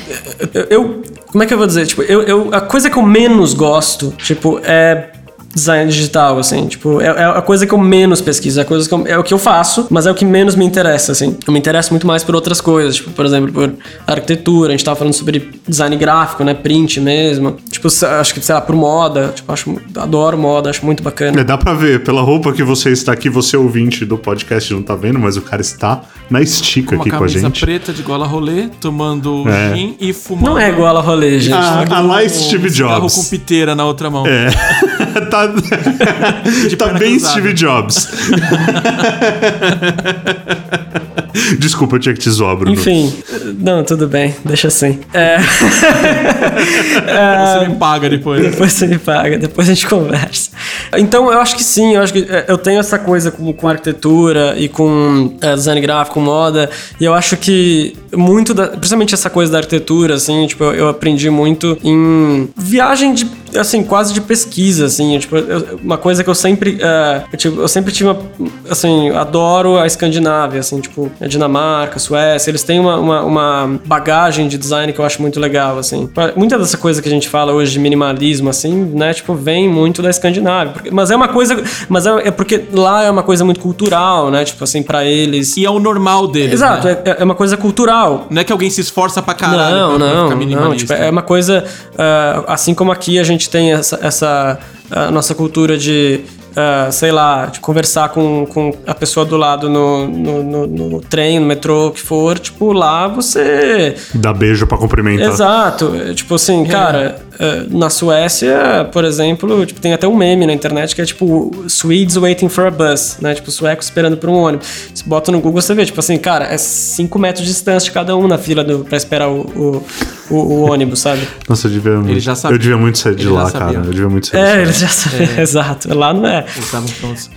Speaker 3: eu, eu- como é que eu vou dizer, tipo, eu, eu a coisa que eu menos gosto, tipo, é design digital, assim, tipo, é, é a coisa que eu menos pesquiso, é, a coisa que eu- é o que eu faço, mas é o que menos me interessa, assim. Eu me interesso muito mais por outras coisas, tipo, por exemplo, por arquitetura, a gente tava falando sobre design gráfico, né, print mesmo, tipo, acho que, sei lá, por moda, tipo, acho, adoro moda, acho muito bacana.
Speaker 2: É, dá pra ver, pela roupa que você está aqui, você ouvinte do podcast não tá vendo, mas o cara está na estica
Speaker 1: Uma
Speaker 2: aqui com a
Speaker 1: camisa
Speaker 2: gente.
Speaker 1: preta de gola rolê, tomando
Speaker 2: É.
Speaker 1: gin e fumando.
Speaker 3: Não é igual a rolê, gente.
Speaker 2: Ah, a lá Steve
Speaker 1: cigarro
Speaker 2: Jobs.
Speaker 1: com piteira na outra mão.
Speaker 2: É. tá tá bem
Speaker 1: cruzada.
Speaker 2: Steve Jobs. Desculpa, eu tinha que te zoar, Bruno.
Speaker 3: Enfim, não, tudo bem, deixa assim. É...
Speaker 1: Você me paga depois.
Speaker 3: Depois você me paga, depois a gente conversa. Então, eu acho que sim, eu acho que é, eu tenho essa coisa com, com arquitetura e com é, design gráfico, moda, e eu acho que muito da. Principalmente essa coisa da arquitetura, assim, tipo, eu, eu aprendi muito em viagem de. Assim, quase de pesquisa, assim, tipo, eu- uma coisa que eu sempre. é, eu, tipo, eu sempre tive uma. Assim, adoro a Escandinávia, assim, tipo, a Dinamarca, a Suécia, eles têm uma, uma, uma bagagem de design que eu acho muito legal, assim. Muita dessa coisa que a gente fala hoje de minimalismo, assim, né, tipo, vem muito da Escandinávia. Porque- mas é uma coisa. Mas é, é porque lá é uma coisa muito cultural, né, tipo assim, pra eles.
Speaker 1: E é o normal deles.
Speaker 3: Exato,
Speaker 1: né?
Speaker 3: é, é uma coisa cultural.
Speaker 1: Não é que alguém se esforça pra caralho
Speaker 3: Não,
Speaker 1: pra, pra
Speaker 3: não,
Speaker 1: ficar
Speaker 3: não. Tipo, é uma coisa. ah, assim como aqui a gente tem essa, essa ah, nossa cultura de. ah, sei lá, de conversar com, com a pessoa do lado no, no, no- no trem, no metrô, o que for, tipo, lá você.
Speaker 2: Dá beijo pra cumprimentar.
Speaker 3: Exato. Tipo assim, cara, é, na Suécia, por exemplo, tipo, tem até um meme na internet que é tipo Swedes waiting for a bus, né? Tipo, suecos esperando por um ônibus. Você bota no Google, você vê, tipo assim, cara, é 5 metros de distância de cada um na fila do, pra esperar o, o, o- o ônibus, sabe?
Speaker 2: Nossa, eu devia, muito,
Speaker 1: já sabia.
Speaker 2: eu devia muito sair de
Speaker 1: Ele já
Speaker 2: lá,
Speaker 1: sabia.
Speaker 2: cara. Eu devia muito sair
Speaker 3: É,
Speaker 2: de lá.
Speaker 3: eles já sabem, exato. Lá não é.
Speaker 1: Eles estavam prontos.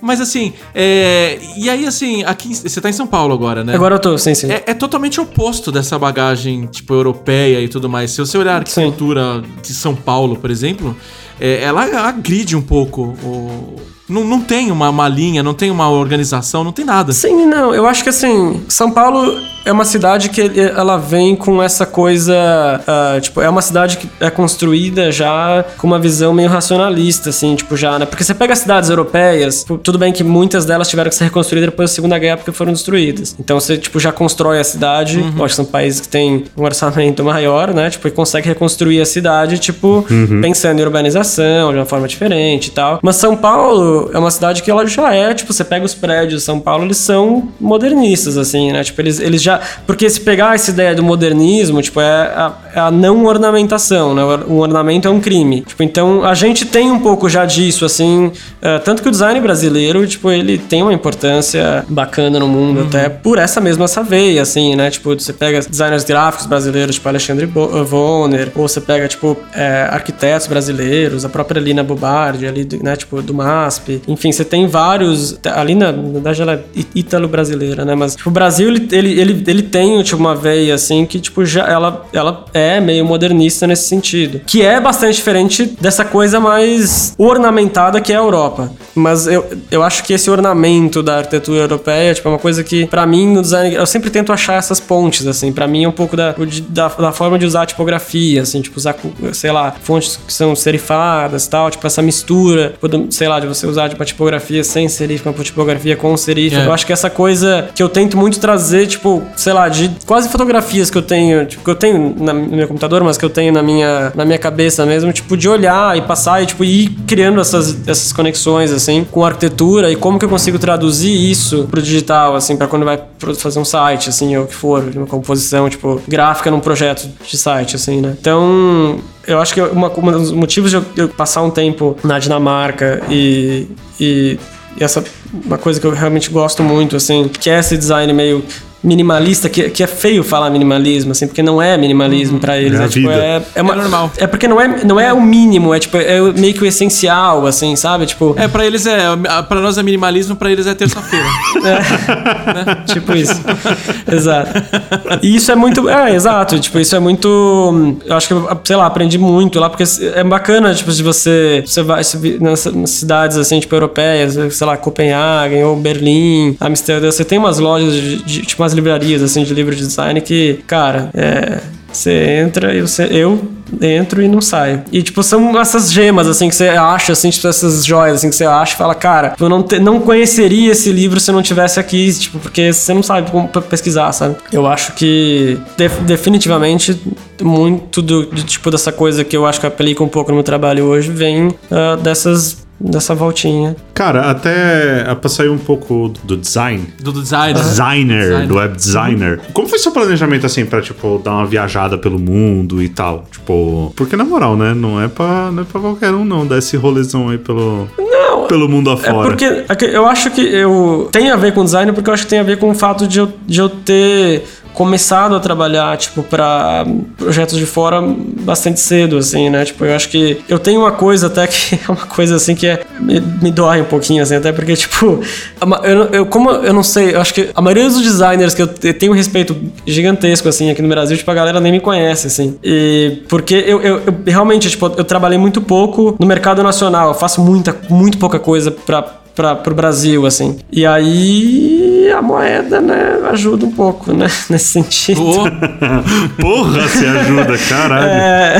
Speaker 1: Mas assim, é... e aí assim, aqui você tá em São Paulo agora, né?
Speaker 3: Agora eu tô, sim, sim.
Speaker 1: É, é totalmente oposto dessa bagagem, tipo, europeia e tudo mais. Se você olhar a arquitetura de São Paulo, por exemplo, é, ela agride um pouco. o- Não, não tem uma, uma linha, não tem uma organização, não tem nada.
Speaker 3: Sim, não, eu acho que assim, São Paulo é uma cidade que ela vem com essa coisa, ah, tipo, é uma cidade que é construída já com uma visão meio racionalista, assim, tipo, já, né? Porque você pega as cidades europeias, tudo bem que muitas delas tiveram que ser reconstruídas depois da Segunda Guerra porque foram destruídas. Então você, tipo, já constrói a cidade, lógico que são países que têm um orçamento maior, né? Tipo, e consegue reconstruir a cidade, tipo, pensando em urbanização de uma forma diferente e tal. Mas São Paulo é uma cidade que ela já é, tipo, você pega os prédios de São Paulo, eles são modernistas, assim, né? Tipo, eles, eles já. Porque se pegar essa ideia do modernismo, tipo, é a, é a não ornamentação, né? O ornamento é um crime. Tipo, então a gente tem um pouco já disso, assim. eh, tanto que o design brasileiro, tipo, ele tem uma importância bacana no mundo, até por essa mesma essa veia, assim, né? Tipo, você pega designers gráficos brasileiros, tipo Alexandre eh, Vonner, ou você pega, tipo, eh, arquitetos brasileiros, a própria Lina Bobardi, ali, do- né? Tipo, do MASP. Enfim, você tem vários. A Lina, na verdade, ela é ítalo-brasileira, né? Mas, tipo, o Brasil, ele, ele, ele, ele tem, tipo, uma veia, assim, que, tipo, já ela, ela é meio modernista nesse sentido. Que é bastante diferente dessa coisa mais ornamentada que é a Europa. Mas eu, eu acho que esse ornamento da arquitetura europeia, tipo, é uma coisa que, pra mim, no design, eu sempre tento achar essas pontes, assim. Pra mim é um pouco da, da, da forma de usar a tipografia, assim, tipo, usar, sei lá, fontes que são serifadas e tal, tipo, essa mistura, quando, sei lá, de você usar tipo, uma tipografia sem serif, uma tipografia com serif.
Speaker 1: É.
Speaker 3: Eu acho que essa coisa que eu tento muito trazer, tipo, sei lá, de quase fotografias que eu tenho, tipo, que eu tenho na- no meu computador, mas que eu tenho na minha, na minha cabeça mesmo, tipo, de olhar e passar e, tipo, ir criando essas, essas conexões, assim, com a arquitetura e como que eu consigo traduzir isso pro digital, assim, pra quando vai fazer um site, assim, ou o que for, uma composição, tipo, gráfica num projeto de site, assim, né? Então, eu acho que uma, um dos motivos de eu, eu passar um tempo na Dinamarca e, e, e essa uma coisa que eu realmente gosto muito, assim, que é esse design meio minimalista, que, que é feio falar minimalismo, assim, porque não é minimalismo pra eles.
Speaker 2: É
Speaker 3: É, tipo, é, é, uma-
Speaker 1: É normal.
Speaker 3: É porque não é, não é o mínimo, é tipo, é meio que o essencial, assim, sabe? Tipo,
Speaker 1: É, pra eles é. Pra nós é minimalismo, pra eles é terça-feira.
Speaker 3: tipo isso. exato. E isso é muito. É, exato. Tipo, isso é muito. Eu acho que, sei lá, aprendi muito lá, porque é bacana, tipo, se você. Você vai nas nas cidades, assim, tipo, europeias, sei lá, Copenhagen ou Berlim, Amsterdã, você tem umas lojas, de, de- tipo, umas livrarias, assim, de livro de design que, cara, é. Você entra e você. Eu entro e não saio. E, tipo, são essas gemas, assim, que você acha, assim, tipo, essas joias, assim, que você acha e fala, cara, eu não, te- não conheceria esse livro se eu não tivesse aqui, tipo, porque você não sabe como pe- pesquisar, sabe? Eu acho que, def- definitivamente, muito do, do tipo dessa coisa que eu acho que aplica um pouco no meu trabalho hoje vem ah, dessas. dessa voltinha.
Speaker 2: Cara, até pra sair um pouco do design,
Speaker 1: Do design.
Speaker 2: designer,
Speaker 1: Designer.
Speaker 2: do web designer. Como foi seu planejamento, assim, pra, tipo, dar uma viajada pelo mundo e tal? Tipo, porque na moral, né? Não é pra, não é pra qualquer um, não, dar esse rolezão aí pelo, pelo mundo
Speaker 3: É
Speaker 2: afora.
Speaker 3: porque é que eu acho que eu tem a ver com design porque eu acho que tem a ver com o fato de eu, de eu ter começado a trabalhar tipo para projetos de fora bastante cedo assim, né? Tipo, eu acho que eu tenho uma coisa até que é uma coisa assim que é, me, me dói um pouquinho assim, até porque tipo, eu, eu como eu não sei, eu acho que a maioria dos designers que eu te- tenho um respeito gigantesco assim aqui no Brasil, tipo a galera nem me conhece assim. E porque eu, eu, eu realmente tipo, eu trabalhei muito pouco no mercado nacional, eu faço muita muito pouca coisa para para pro Brasil, assim. E aí a moeda, né, ajuda um pouco, né, nesse sentido.
Speaker 1: Ô,
Speaker 2: Porra, você ajuda, caralho.
Speaker 3: É,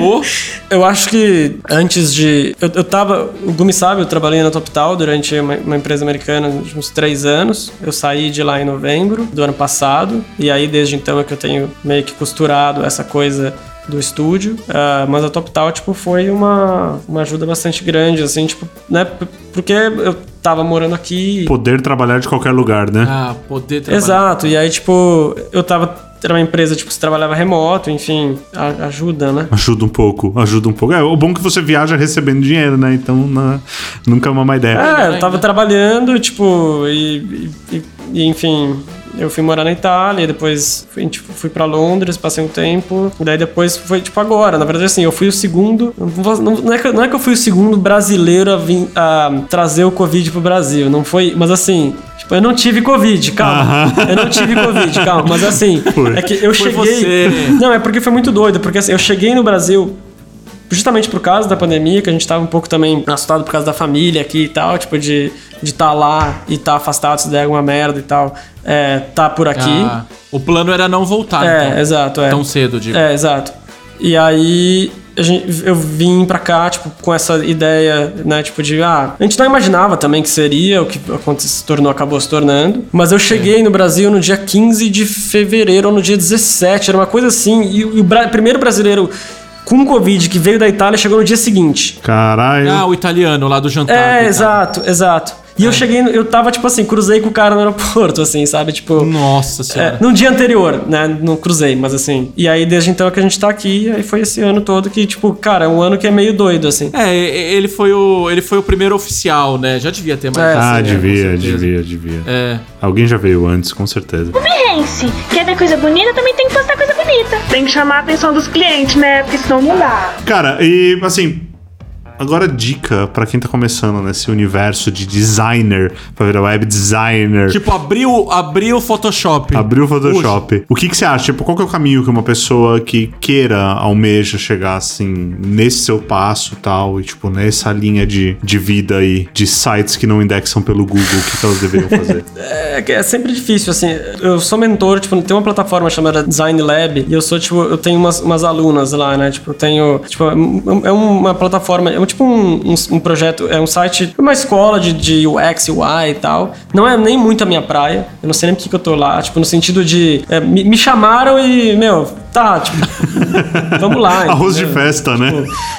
Speaker 1: ô.
Speaker 3: eu acho que antes de. Eu, eu tava. O Gumi sabe, eu trabalhei na TopTal durante uma, uma empresa americana uns uns três anos. Eu saí de lá em novembro do ano passado. E aí, desde então, é que eu tenho meio que costurado essa coisa do estúdio. Ah, mas a TopTal, tipo, foi uma, uma ajuda bastante grande, assim, tipo, né? Porque eu tava morando aqui.
Speaker 2: Poder trabalhar de qualquer lugar, né?
Speaker 1: Ah, poder trabalhar.
Speaker 3: Exato, e aí, tipo, eu tava. Era uma empresa, tipo, que trabalhava remoto, enfim, ajuda, né?
Speaker 2: Ajuda um pouco, ajuda um pouco. É, o bom é que você viaja recebendo dinheiro, né? Então na- nunca é uma má ideia.
Speaker 3: É, eu tava trabalhando, tipo, e, e- e, enfim, eu fui morar na Itália, depois fui, tipo, fui pra Londres, passei um tempo, e daí depois foi, tipo, agora. Na verdade, assim, eu fui o segundo. Não, não- é, que, não é que eu fui o segundo brasileiro a, vir, a trazer o Covid pro Brasil, não foi. Mas assim. Tipo, eu não tive Covid, calma. Eu não tive Covid, calma. Mas assim, é que eu
Speaker 1: Foi
Speaker 3: cheguei.
Speaker 1: você.
Speaker 3: Não, é porque foi muito doido, porque assim, eu cheguei no Brasil justamente por causa da pandemia, que a gente tava um pouco também assustado por causa da família aqui e tal, tipo, de de estar lá e estar afastado se der alguma merda e tal, é, tá por aqui.
Speaker 1: Ah, o plano era não voltar,
Speaker 3: é,
Speaker 1: então.
Speaker 3: exato, é.
Speaker 1: Tão cedo, digo.
Speaker 3: É, exato. E aí a gente- eu vim pra cá, tipo, com essa ideia, né, tipo, de, ah, a gente não imaginava também que seria o que se tornou, acabou se tornando. Mas eu cheguei no Brasil no dia 15 de fevereiro ou no dia 17, era uma coisa assim, e, o bra- primeiro brasileiro com Covid que veio da Itália chegou no dia seguinte.
Speaker 2: Caralho.
Speaker 1: Ah, o italiano lá do jantar.
Speaker 3: É,
Speaker 1: coitado.
Speaker 3: exato, exato. E eu cheguei, eu tava, tipo assim, cruzei com o cara no aeroporto, assim, sabe? Tipo.
Speaker 1: Nossa
Speaker 3: É,
Speaker 1: senhora.
Speaker 3: no dia anterior, né? Não cruzei, mas assim. E aí, desde então é que a gente tá aqui, e aí foi esse ano todo que, tipo, cara, é um ano que é meio doido, assim.
Speaker 1: É, ele foi, o, ele foi o primeiro oficial, né? Já devia ter mais.
Speaker 3: É,
Speaker 2: ah,
Speaker 3: sim,
Speaker 2: devia, devia, devia.
Speaker 1: É.
Speaker 2: Alguém já veio antes, com certeza.
Speaker 4: Pense, quer ver coisa bonita, também tem que postar coisa bonita.
Speaker 5: Tem que chamar a atenção dos clientes, né? Porque senão não dá.
Speaker 2: Cara, e assim, Agora, dica pra quem tá começando nesse universo de designer, pra virar web designer.
Speaker 1: Tipo, abriu, abriu o Photoshop.
Speaker 2: Abriu o Photoshop. O que, que você acha? Tipo, qual que é o caminho que uma pessoa que queira, almeja chegar assim, nesse seu passo e tal, e tipo, nessa linha de, de vida aí, de sites que não indexam pelo Google, o que, que elas deveriam fazer?
Speaker 3: É, que é sempre difícil, assim. Eu sou mentor, tipo, tem uma plataforma chamada Design Lab e eu sou, tipo, eu tenho umas, umas alunas lá, né? Tipo, eu tenho. Tipo, é uma plataforma, é um, tipo um, um, um projeto, é um site, uma escola de, de UX, UI e tal. Não é nem muito a minha praia. Eu não sei nem por que eu tô lá, tipo, no sentido de. É, me, me chamaram e, meu, tá, tipo, vamos lá.
Speaker 2: Arroz de
Speaker 3: entendeu?
Speaker 2: festa, né?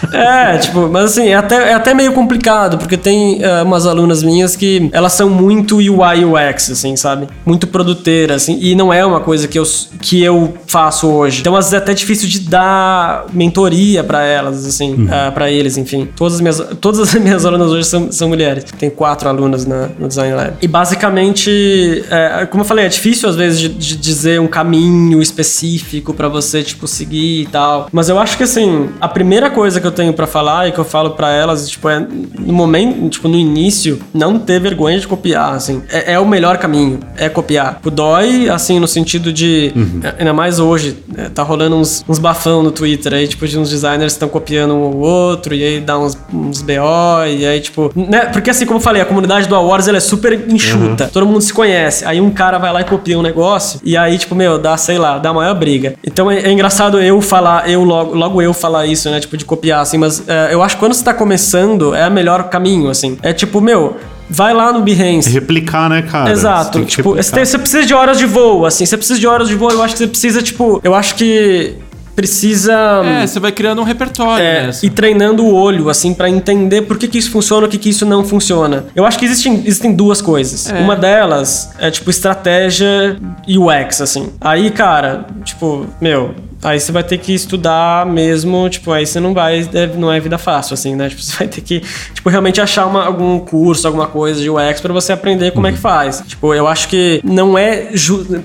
Speaker 3: Tipo, é, tipo, mas assim, é até, é até meio complicado, porque tem eh, umas alunas minhas que elas são muito UI UX, assim, sabe? Muito produteira, assim, e não é uma coisa que eu, que eu faço hoje. Então, às vezes é até difícil de dar mentoria pra elas, assim,
Speaker 2: Uhum.
Speaker 3: ah, pra eles, enfim. Todas as minhas, todas as minhas alunas hoje são, são mulheres. Tem quatro alunas na, no Design Lab. E basicamente, é, como eu falei, é difícil às vezes de, de dizer um caminho específico pra você, tipo, seguir e tal. Mas eu acho que, assim, a primeira coisa que eu tenho pra falar e que eu falo pra elas, tipo, é no momento, tipo, no início, não ter vergonha de copiar, assim. É, é o melhor caminho, é copiar. O dói, assim, no sentido de, ainda mais hoje, né, tá rolando uns, uns bafão no Twitter aí, tipo, de uns designers que estão copiando um ou outro, e aí dá uns, uns BO, e aí, tipo, né? Porque assim, como eu falei, a comunidade do Awards ela é super enxuta, todo mundo se conhece. Aí um cara vai lá e copia um negócio, e aí, tipo, meu, dá, sei lá, dá a maior briga. Então é, é engraçado eu falar, eu logo, logo eu falar isso, né? Tipo, de copiar, assim, mas é, eu acho que quando você tá começando, é o melhor caminho, assim. É tipo, meu. Vai lá no Behance.
Speaker 2: Replicar, né, cara?
Speaker 3: Exato. Tipo, você, tem- você precisa de horas de voo, assim. Você precisa de horas de voo. Eu acho que você precisa, tipo. Eu acho que precisa.
Speaker 1: É, você vai criando um repertório
Speaker 3: É,
Speaker 1: nessa.
Speaker 3: e treinando o olho, assim, pra entender por que, que isso funciona e o que, que isso não funciona. Eu acho que existem, existem duas coisas.
Speaker 1: É.
Speaker 3: Uma delas é, tipo, estratégia e UX, assim. Aí, cara, tipo, meu. Aí você vai ter que estudar mesmo, tipo, aí você não vai, deve- não é vida fácil, assim, né? Tipo, você vai ter que, tipo, realmente achar uma- algum curso, alguma coisa de UX pra você aprender como é que faz. Tipo, eu acho que não é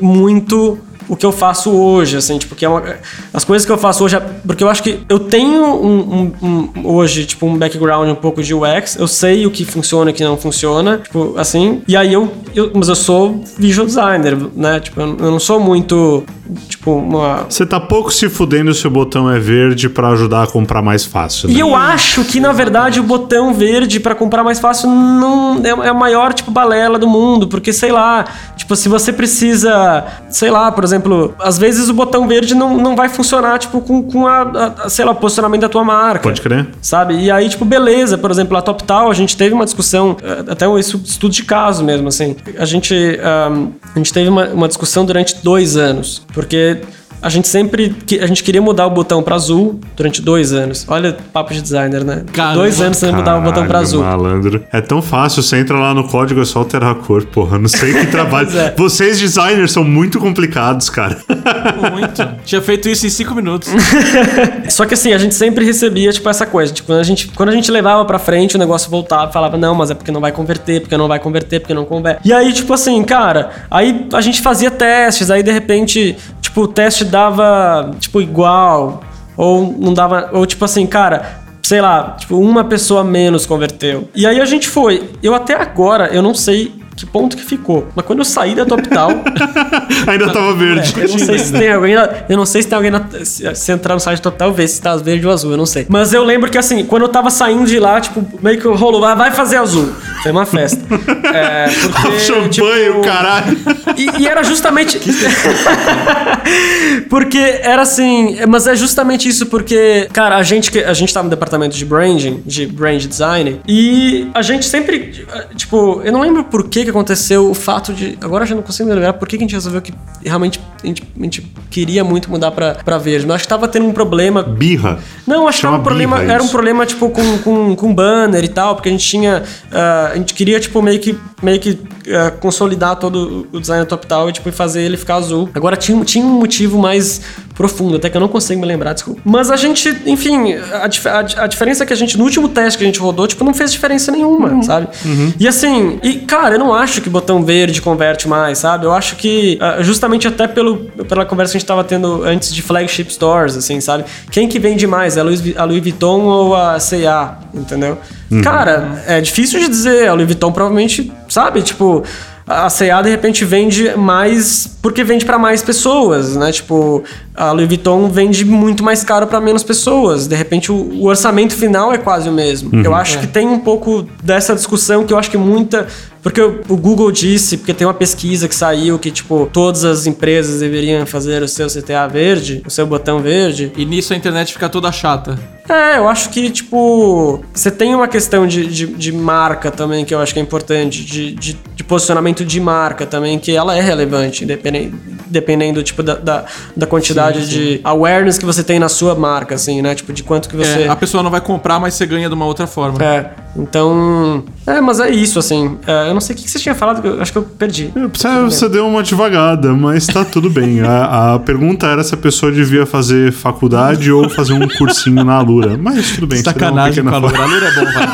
Speaker 3: muito o que eu faço hoje, assim, tipo, que é uma, as coisas que eu faço hoje, é- porque eu acho que eu tenho um, um- um- hoje, tipo, um background um pouco de UX, eu sei o que funciona e o que não funciona, tipo, assim, e aí eu, eu- mas eu sou visual designer, né, tipo, eu, eu não sou muito, tipo, uma...
Speaker 2: Você tá pouco se fudendo se o botão é verde pra ajudar a comprar mais fácil.
Speaker 3: E
Speaker 2: né?
Speaker 3: eu acho que, na verdade, o botão verde pra comprar mais fácil não é, é a maior, tipo, balela do mundo. Porque, sei lá, tipo, se você precisa, sei lá, por exemplo, às vezes o botão verde não, não vai funcionar, tipo, com, com a, a- a, sei lá, o posicionamento da tua marca.
Speaker 2: Pode crer.
Speaker 3: Sabe? E aí, tipo, beleza, por exemplo, a TopTal, a gente teve uma discussão, eh, até um estu- estudo de caso mesmo, assim. A gente, ahm, a gente teve uma, uma discussão durante dois anos, porque a gente sempre, a gente queria mudar o botão pra azul durante dois anos. Olha, papo de designer, né?
Speaker 1: Caramba.
Speaker 3: dois anos você mudar o botão pra
Speaker 2: Caralho,
Speaker 3: azul.
Speaker 2: malandro. É tão fácil, você entra lá no código, é só alterar a cor, porra. Não sei que trabalho.
Speaker 3: É.
Speaker 2: Vocês, designers, são muito complicados, cara.
Speaker 1: Muito. Tinha feito isso em cinco minutos.
Speaker 3: Só que assim, a gente sempre recebia, tipo, essa coisa. Tipo, quando a gente, quando a gente levava pra frente, o negócio voltava, falava, não, mas é porque não vai converter, porque não vai converter, porque não converte. E aí, tipo assim, cara, aí a gente fazia testes, aí de repente, tipo, o teste dava, tipo, igual. Ou não dava. Ou tipo assim, cara. Sei lá, tipo, uma pessoa menos converteu. E aí a gente foi. Eu até agora, eu não sei que ponto que ficou. Mas quando eu saí da TopTal,
Speaker 2: Ainda tava verde.
Speaker 3: é, eu não sei se tem alguém. na- eu não sei se tem alguém. Na, se, se entrar no site total, ver se tá verde ou azul, eu não sei. Mas eu lembro que assim, quando eu tava saindo de lá, tipo, meio que rolou, vai, vai fazer azul. Foi uma festa. É, porque,
Speaker 2: Champanhe,
Speaker 3: tipo,
Speaker 2: o caralho.
Speaker 3: e, e era justamente. porque era assim. Mas é justamente isso, porque, cara, a gente, que- a gente tava no departamento de branding, de brand design, e a gente sempre. Tipo, eu não lembro por que que aconteceu o fato de. Agora eu já não consigo me lembrar por que que a gente resolveu que realmente a gente, a gente queria muito mudar pra, pra verde. Mas acho que tava tendo um problema
Speaker 2: Birra.
Speaker 3: não, acho que era um problema,
Speaker 2: birra
Speaker 3: era um problema tipo com, com, com banner e tal, porque a gente tinha, ah, a gente queria tipo meio que meio que ah, consolidar todo o design top tal e tipo e fazer ele ficar azul. Agora tinha, tinha um motivo mais profundo, até que eu não consigo me lembrar, desculpa. Mas a gente, enfim, a, a, a diferença é que a gente, no último teste que a gente rodou, tipo, não fez diferença nenhuma, sabe? E assim, e cara, eu não acho que botão verde converte mais, sabe? Eu acho que, ah, justamente até pelo, pela conversa que a gente tava tendo antes de flagship stores, assim, sabe? Quem que vende mais? A Louis, a Louis Vuitton ou a C&A, entendeu? Cara, é difícil de dizer. A Louis Vuitton provavelmente, sabe? Tipo, a C&A de repente vende mais porque vende pra mais pessoas, né? Tipo, a Louis Vuitton vende muito mais caro pra menos pessoas. De repente o, o orçamento final é quase o mesmo. Eu acho que tem um pouco dessa discussão que eu acho que muita porque o o Google disse, porque tem uma pesquisa que saiu que, tipo, todas as empresas deveriam fazer o seu CTA verde, o seu botão verde.
Speaker 1: E nisso a internet fica toda chata.
Speaker 3: É, eu acho que, tipo, você tem uma questão de, de, de marca também que eu acho que é importante, de, de, de posicionamento de marca também, que ela é relevante, dependendo, dependendo tipo, da, da, da quantidade de awareness que você tem na sua marca, assim, né? Tipo, de quanto que você...
Speaker 1: É, a pessoa não vai comprar, mas você ganha de uma outra forma.
Speaker 3: É, então... É, mas é isso, assim. É, eu não sei o que você tinha falado, que eu acho que eu perdi.
Speaker 2: Você, você deu uma devagada, mas tá tudo bem. A, a pergunta era se a pessoa devia fazer faculdade ou fazer um cursinho na Mas tudo bem.
Speaker 1: Sacanagem com
Speaker 2: pequena
Speaker 1: a Lura. A Lura é bom, vai.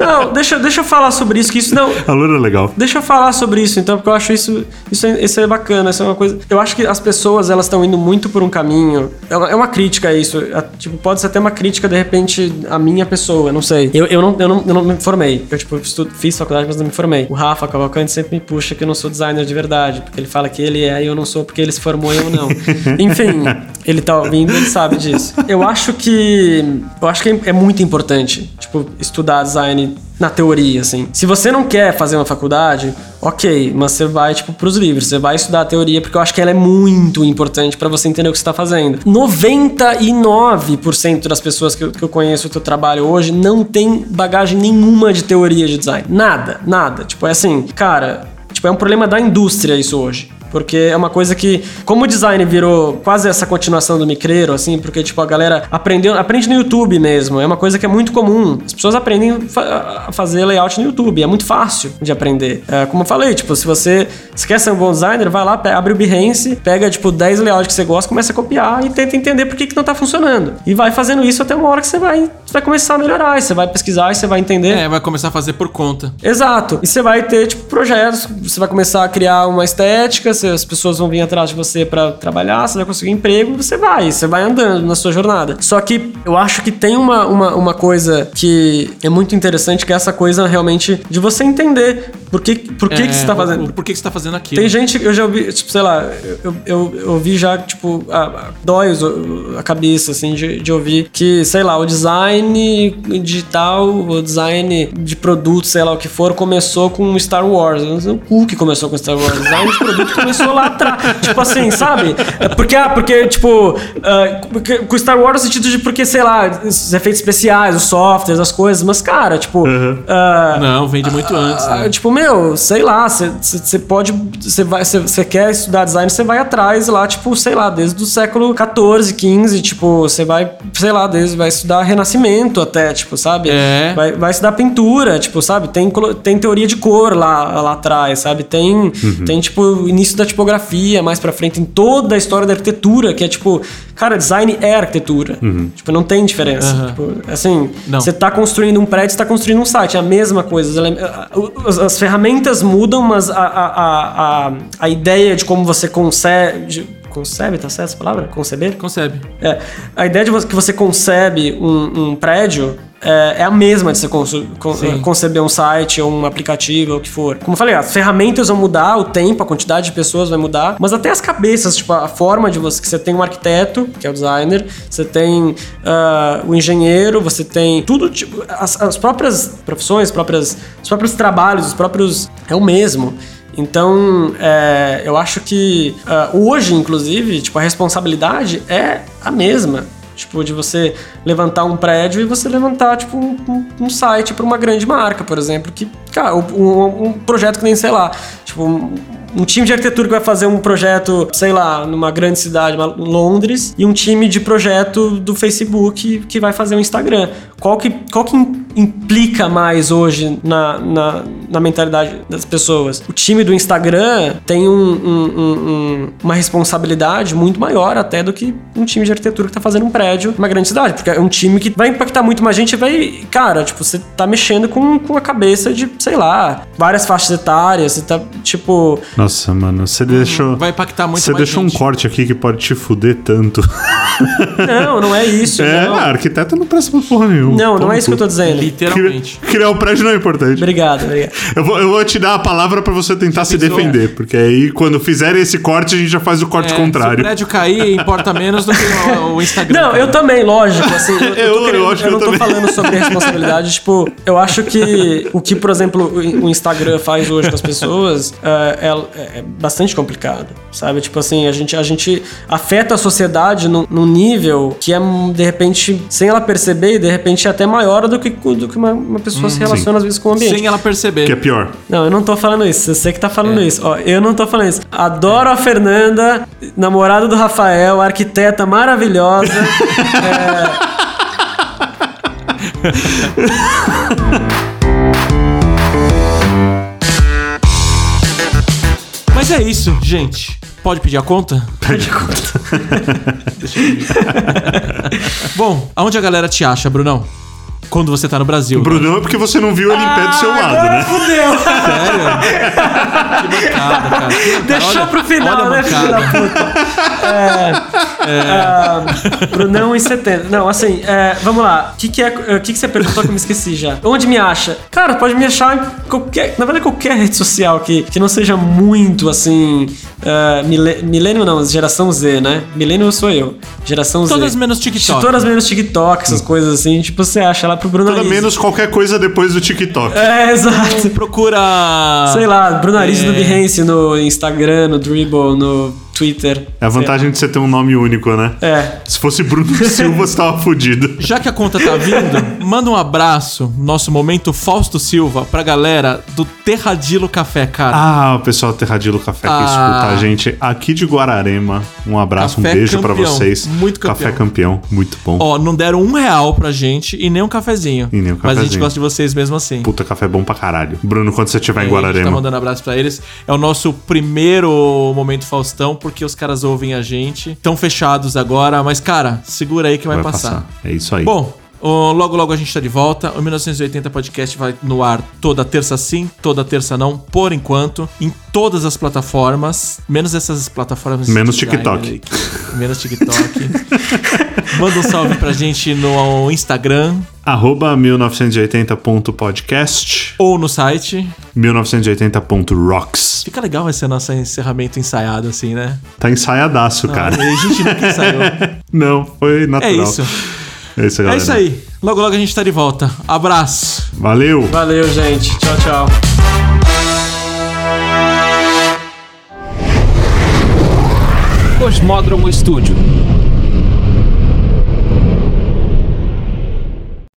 Speaker 1: É.
Speaker 3: Não, deixa, deixa eu falar sobre isso, que isso não...
Speaker 2: A Alura é legal.
Speaker 3: Deixa eu falar sobre isso, então, porque eu acho isso, isso, é, isso é bacana, isso é uma coisa. Eu acho que as pessoas elas estão indo muito por um caminho. É uma, é uma crítica a isso. É, tipo, pode ser até uma crítica, de repente, a minha pessoa, eu não sei. Eu, eu, não, eu, não, eu não me formei. Eu, tipo, estudo, fiz faculdade, mas não me formei. O Rafa Cavalcante sempre me puxa que eu não sou designer de verdade, porque ele fala que ele é e eu não sou porque ele se formou e eu não. Enfim, ele tá ouvindo, ele sabe disso. Eu acho que. Eu acho que é, muito importante, tipo, estudar design na teoria, assim. Se você não quer fazer uma faculdade, ok, mas você vai, tipo, pros livros, você vai estudar a teoria, porque eu acho que ela é muito importante pra você entender o que você tá fazendo. 99% das pessoas que eu, que eu conheço o teu trabalho hoje não tem bagagem nenhuma de teoria de design. Nada, nada. Tipo, é assim, cara, tipo, é um problema da indústria isso hoje. Porque é uma coisa que, como o design virou quase essa continuação do micreiro, assim, porque, tipo, a galera aprendeu, aprende no YouTube mesmo. É uma coisa que é muito comum. As pessoas aprendem a fazer layout no YouTube. É muito fácil de aprender. É, como eu falei, tipo, se você se quer ser um bom designer, vai lá, abre o Behance, pega, tipo, 10 layouts que você gosta, começa a copiar e tenta entender por que, que não tá funcionando. E vai fazendo isso até uma hora que você vai, vai começar a melhorar. Você vai pesquisar e você vai entender.
Speaker 1: É, vai começar a fazer por conta.
Speaker 3: Exato. E você vai ter, tipo, projetos, você vai começar a criar uma estética, você- as pessoas vão vir atrás de você pra trabalhar, você vai conseguir emprego, você vai, você vai andando na sua jornada. Só que eu acho que tem uma, uma, uma coisa que é muito interessante, que é essa coisa realmente de você entender por que, por que, que você tá fazendo.
Speaker 1: o- Por que, que você tá fazendo aquilo?
Speaker 3: Tem gente que eu já ouvi, tipo, sei lá, eu, eu, eu ouvi já, tipo, a, a, dói a cabeça, assim, de, de ouvir que, sei lá, o design digital, o design de produto, sei lá o que for, começou com Star Wars. Eu não sei o cu que começou com Star Wars. O design de produto começou lá atrás. tipo assim, sabe? É Porque, ah, porque, tipo, ah, porque- com Star Wars no sentido de porque, sei lá, os efeitos especiais, os softwares, as coisas, mas, cara, tipo. ah,
Speaker 1: Não, vende muito antes.
Speaker 3: ah,
Speaker 1: Né?
Speaker 3: Tipo, meu, sei lá, você pode. Você vai. Você quer estudar design, você vai atrás lá, tipo, sei lá, desde o século 14, 15, tipo, você vai, sei lá, desde vai estudar renascimento até, tipo, sabe?
Speaker 1: É.
Speaker 3: Vai, vai estudar pintura, tipo, sabe? Tem, tem teoria de cor lá, lá atrás, sabe? Tem, tem, tipo, início da tipografia mais pra frente, em toda a história da arquitetura, que é tipo, cara, design é arquitetura. Tipo, não tem diferença.
Speaker 1: Aham.
Speaker 3: Tipo, assim,
Speaker 1: Não.
Speaker 3: você tá construindo um prédio, você tá construindo um site, é a mesma coisa. As, as ferramentas mudam, mas a, a, a, a, ideia de como você concebe. Concebe, tá certo essa palavra? Conceber?
Speaker 1: Concebe.
Speaker 3: É, a ideia de que você concebe um, um prédio é, é a mesma de você conceber um site ou um aplicativo ou o que for. Como eu falei, as ferramentas vão mudar, o tempo, a quantidade de pessoas vai mudar, mas até as cabeças, tipo, a forma de você. Que você tem um arquiteto, que é o designer, você tem ah, o engenheiro, você tem tudo, tipo, as, as próprias profissões, próprias, os próprios trabalhos, os próprios. É o mesmo. Então, é, eu acho que ah, hoje, inclusive, tipo, a responsabilidade é a mesma. Tipo, de você levantar um prédio e você levantar, tipo, um, um- site para uma grande marca, por exemplo. Que, cara, um, um- projeto que nem, sei lá, tipo, um, um time de arquitetura que vai fazer um projeto, sei lá, numa grande cidade, Londres, e um time de projeto do Facebook que vai fazer um Instagram. Qual que, qual que im- implica mais hoje na, na, na mentalidade das pessoas? O time do Instagram tem um- um- um- um- uma responsabilidade muito maior até do que um time de arquitetura que tá fazendo um prédio numa grande cidade, porque é um time que vai impactar muito mais gente e vai. Cara, tipo, você tá mexendo com, com a cabeça de, sei lá, várias faixas etárias, você tá, tipo.
Speaker 2: Nossa, mano, você deixou.
Speaker 1: Vai impactar muito
Speaker 2: Você
Speaker 1: mais
Speaker 2: deixou
Speaker 1: gente.
Speaker 2: um corte aqui que pode te fuder tanto.
Speaker 3: Não, não é isso.
Speaker 2: É,
Speaker 3: não.
Speaker 2: arquiteto não presta pra porra nenhuma.
Speaker 3: Não, não
Speaker 2: Toma
Speaker 3: é isso que eu tô dizendo.
Speaker 1: Literalmente.
Speaker 2: Criar, criar um prédio não é importante.
Speaker 3: Obrigado, obrigado.
Speaker 2: Eu vou, eu vou te dar a palavra pra você tentar se defender, porque aí quando fizerem esse corte, a gente já faz o corte
Speaker 1: É, Se o
Speaker 2: contrário.
Speaker 1: prédio cair, importa menos do que o, o Instagram.
Speaker 3: Não, eu também, lógico, assim, eu, eu, tô
Speaker 2: Eu- eu acho que
Speaker 3: eu não tô
Speaker 2: também.
Speaker 3: falando sobre responsabilidade, tipo, eu acho que o que, por exemplo, o o Instagram faz hoje com as pessoas é, é- é bastante complicado, sabe? Tipo assim, a gente, a gente afeta a sociedade num, num nível que é, de repente, sem ela perceber, de repente é até maior do que, do que uma, uma pessoa se relaciona às vezes com o ambiente.
Speaker 1: Sem ela perceber.
Speaker 2: Que é pior.
Speaker 3: Não, eu não tô falando isso. Você que tá falando
Speaker 1: É.
Speaker 3: isso. Ó, eu não tô falando isso. Adoro a Fernanda, namorada do Rafael, arquiteta maravilhosa. é...
Speaker 1: Mas é isso, gente. Pode pedir a conta?
Speaker 2: Pede conta.
Speaker 1: Bom, aonde a galera te acha, Brunão? Quando você tá no Brasil.
Speaker 2: Brunão é porque você não viu ele em pé do seu lado,
Speaker 3: agora
Speaker 2: né?
Speaker 3: fudeu!
Speaker 1: Sério? que bancada, cara. Que.
Speaker 3: Deixou
Speaker 1: Olha-
Speaker 3: pro final,
Speaker 1: olha a
Speaker 3: né, filho da puta? É, ah, Brunão em 70. Não, assim, é, vamos lá. O que, que, é, o que, que você perguntou que eu me esqueci já? Onde me acha? Cara, pode me achar em qualquer. Na verdade, qualquer rede social que, que não seja muito assim. Uh, mile, milênio não, geração Z, né? Milênio sou eu. Geração Z.
Speaker 1: Todas menos TikTok.
Speaker 3: Todas menos TikTok, essas coisas assim. Tipo, você acha lá pro Bruno
Speaker 2: Pelo
Speaker 3: Aris.
Speaker 2: menos qualquer coisa depois do TikTok.
Speaker 3: É, exato.
Speaker 1: Procura.
Speaker 3: Sei lá, Bruno Aris
Speaker 1: É.
Speaker 3: no Behance, no Instagram, no Dribble, no Twitter.
Speaker 2: É a vantagem de você ter um nome único, né?
Speaker 3: É.
Speaker 2: Se fosse Bruno Silva, você tava fudido.
Speaker 1: Já que a conta tá vindo, manda um abraço, nosso momento Fausto Silva, pra galera do Terradilo Café, cara.
Speaker 2: Ah, o pessoal do Terradilo Café que
Speaker 1: Ah.
Speaker 2: escuta a gente aqui de Guararema. Um abraço,
Speaker 1: Café
Speaker 2: um beijo pra
Speaker 1: campeão.
Speaker 2: vocês.
Speaker 1: Muito
Speaker 2: Café
Speaker 1: campeão.
Speaker 2: campeão, muito bom.
Speaker 1: Ó, não deram um real pra gente e nem um cafezinho.
Speaker 2: E nem um
Speaker 1: Mas a gente
Speaker 2: cafezinho.
Speaker 1: gosta de vocês mesmo assim.
Speaker 2: Puta, café bom pra caralho. Bruno, quando você estiver em
Speaker 1: A gente tá
Speaker 2: Guararema.
Speaker 1: mandando abraço pra eles. É o nosso primeiro momento Faustão, porque os caras ouvem a gente. Estão fechados agora, mas, cara, segura aí que vai, passar.
Speaker 2: É isso aí.
Speaker 1: Bom, logo logo a gente tá de volta. O 1980 Podcast vai no ar toda terça sim, toda terça não, por enquanto, em todas as plataformas, menos essas plataformas.
Speaker 2: Menos TikTok.
Speaker 1: que- Menos TikTok. Manda um salve pra gente no Instagram
Speaker 2: Arroba 1980.podcast,
Speaker 1: ou no site.
Speaker 2: 1980.rocks.
Speaker 1: Fica legal esse nosso encerramento ensaiado assim, né?
Speaker 2: Tá ensaiadaço, cara.
Speaker 1: A gente nunca ensaiou.
Speaker 2: Não, foi
Speaker 1: É
Speaker 2: natural.
Speaker 1: isso.
Speaker 2: É isso,
Speaker 1: É
Speaker 2: galera.
Speaker 1: isso aí. Logo logo a gente tá de volta. Abraço.
Speaker 2: Valeu.
Speaker 3: Valeu, gente. Tchau, tchau.
Speaker 6: Cosmódromo Estúdio.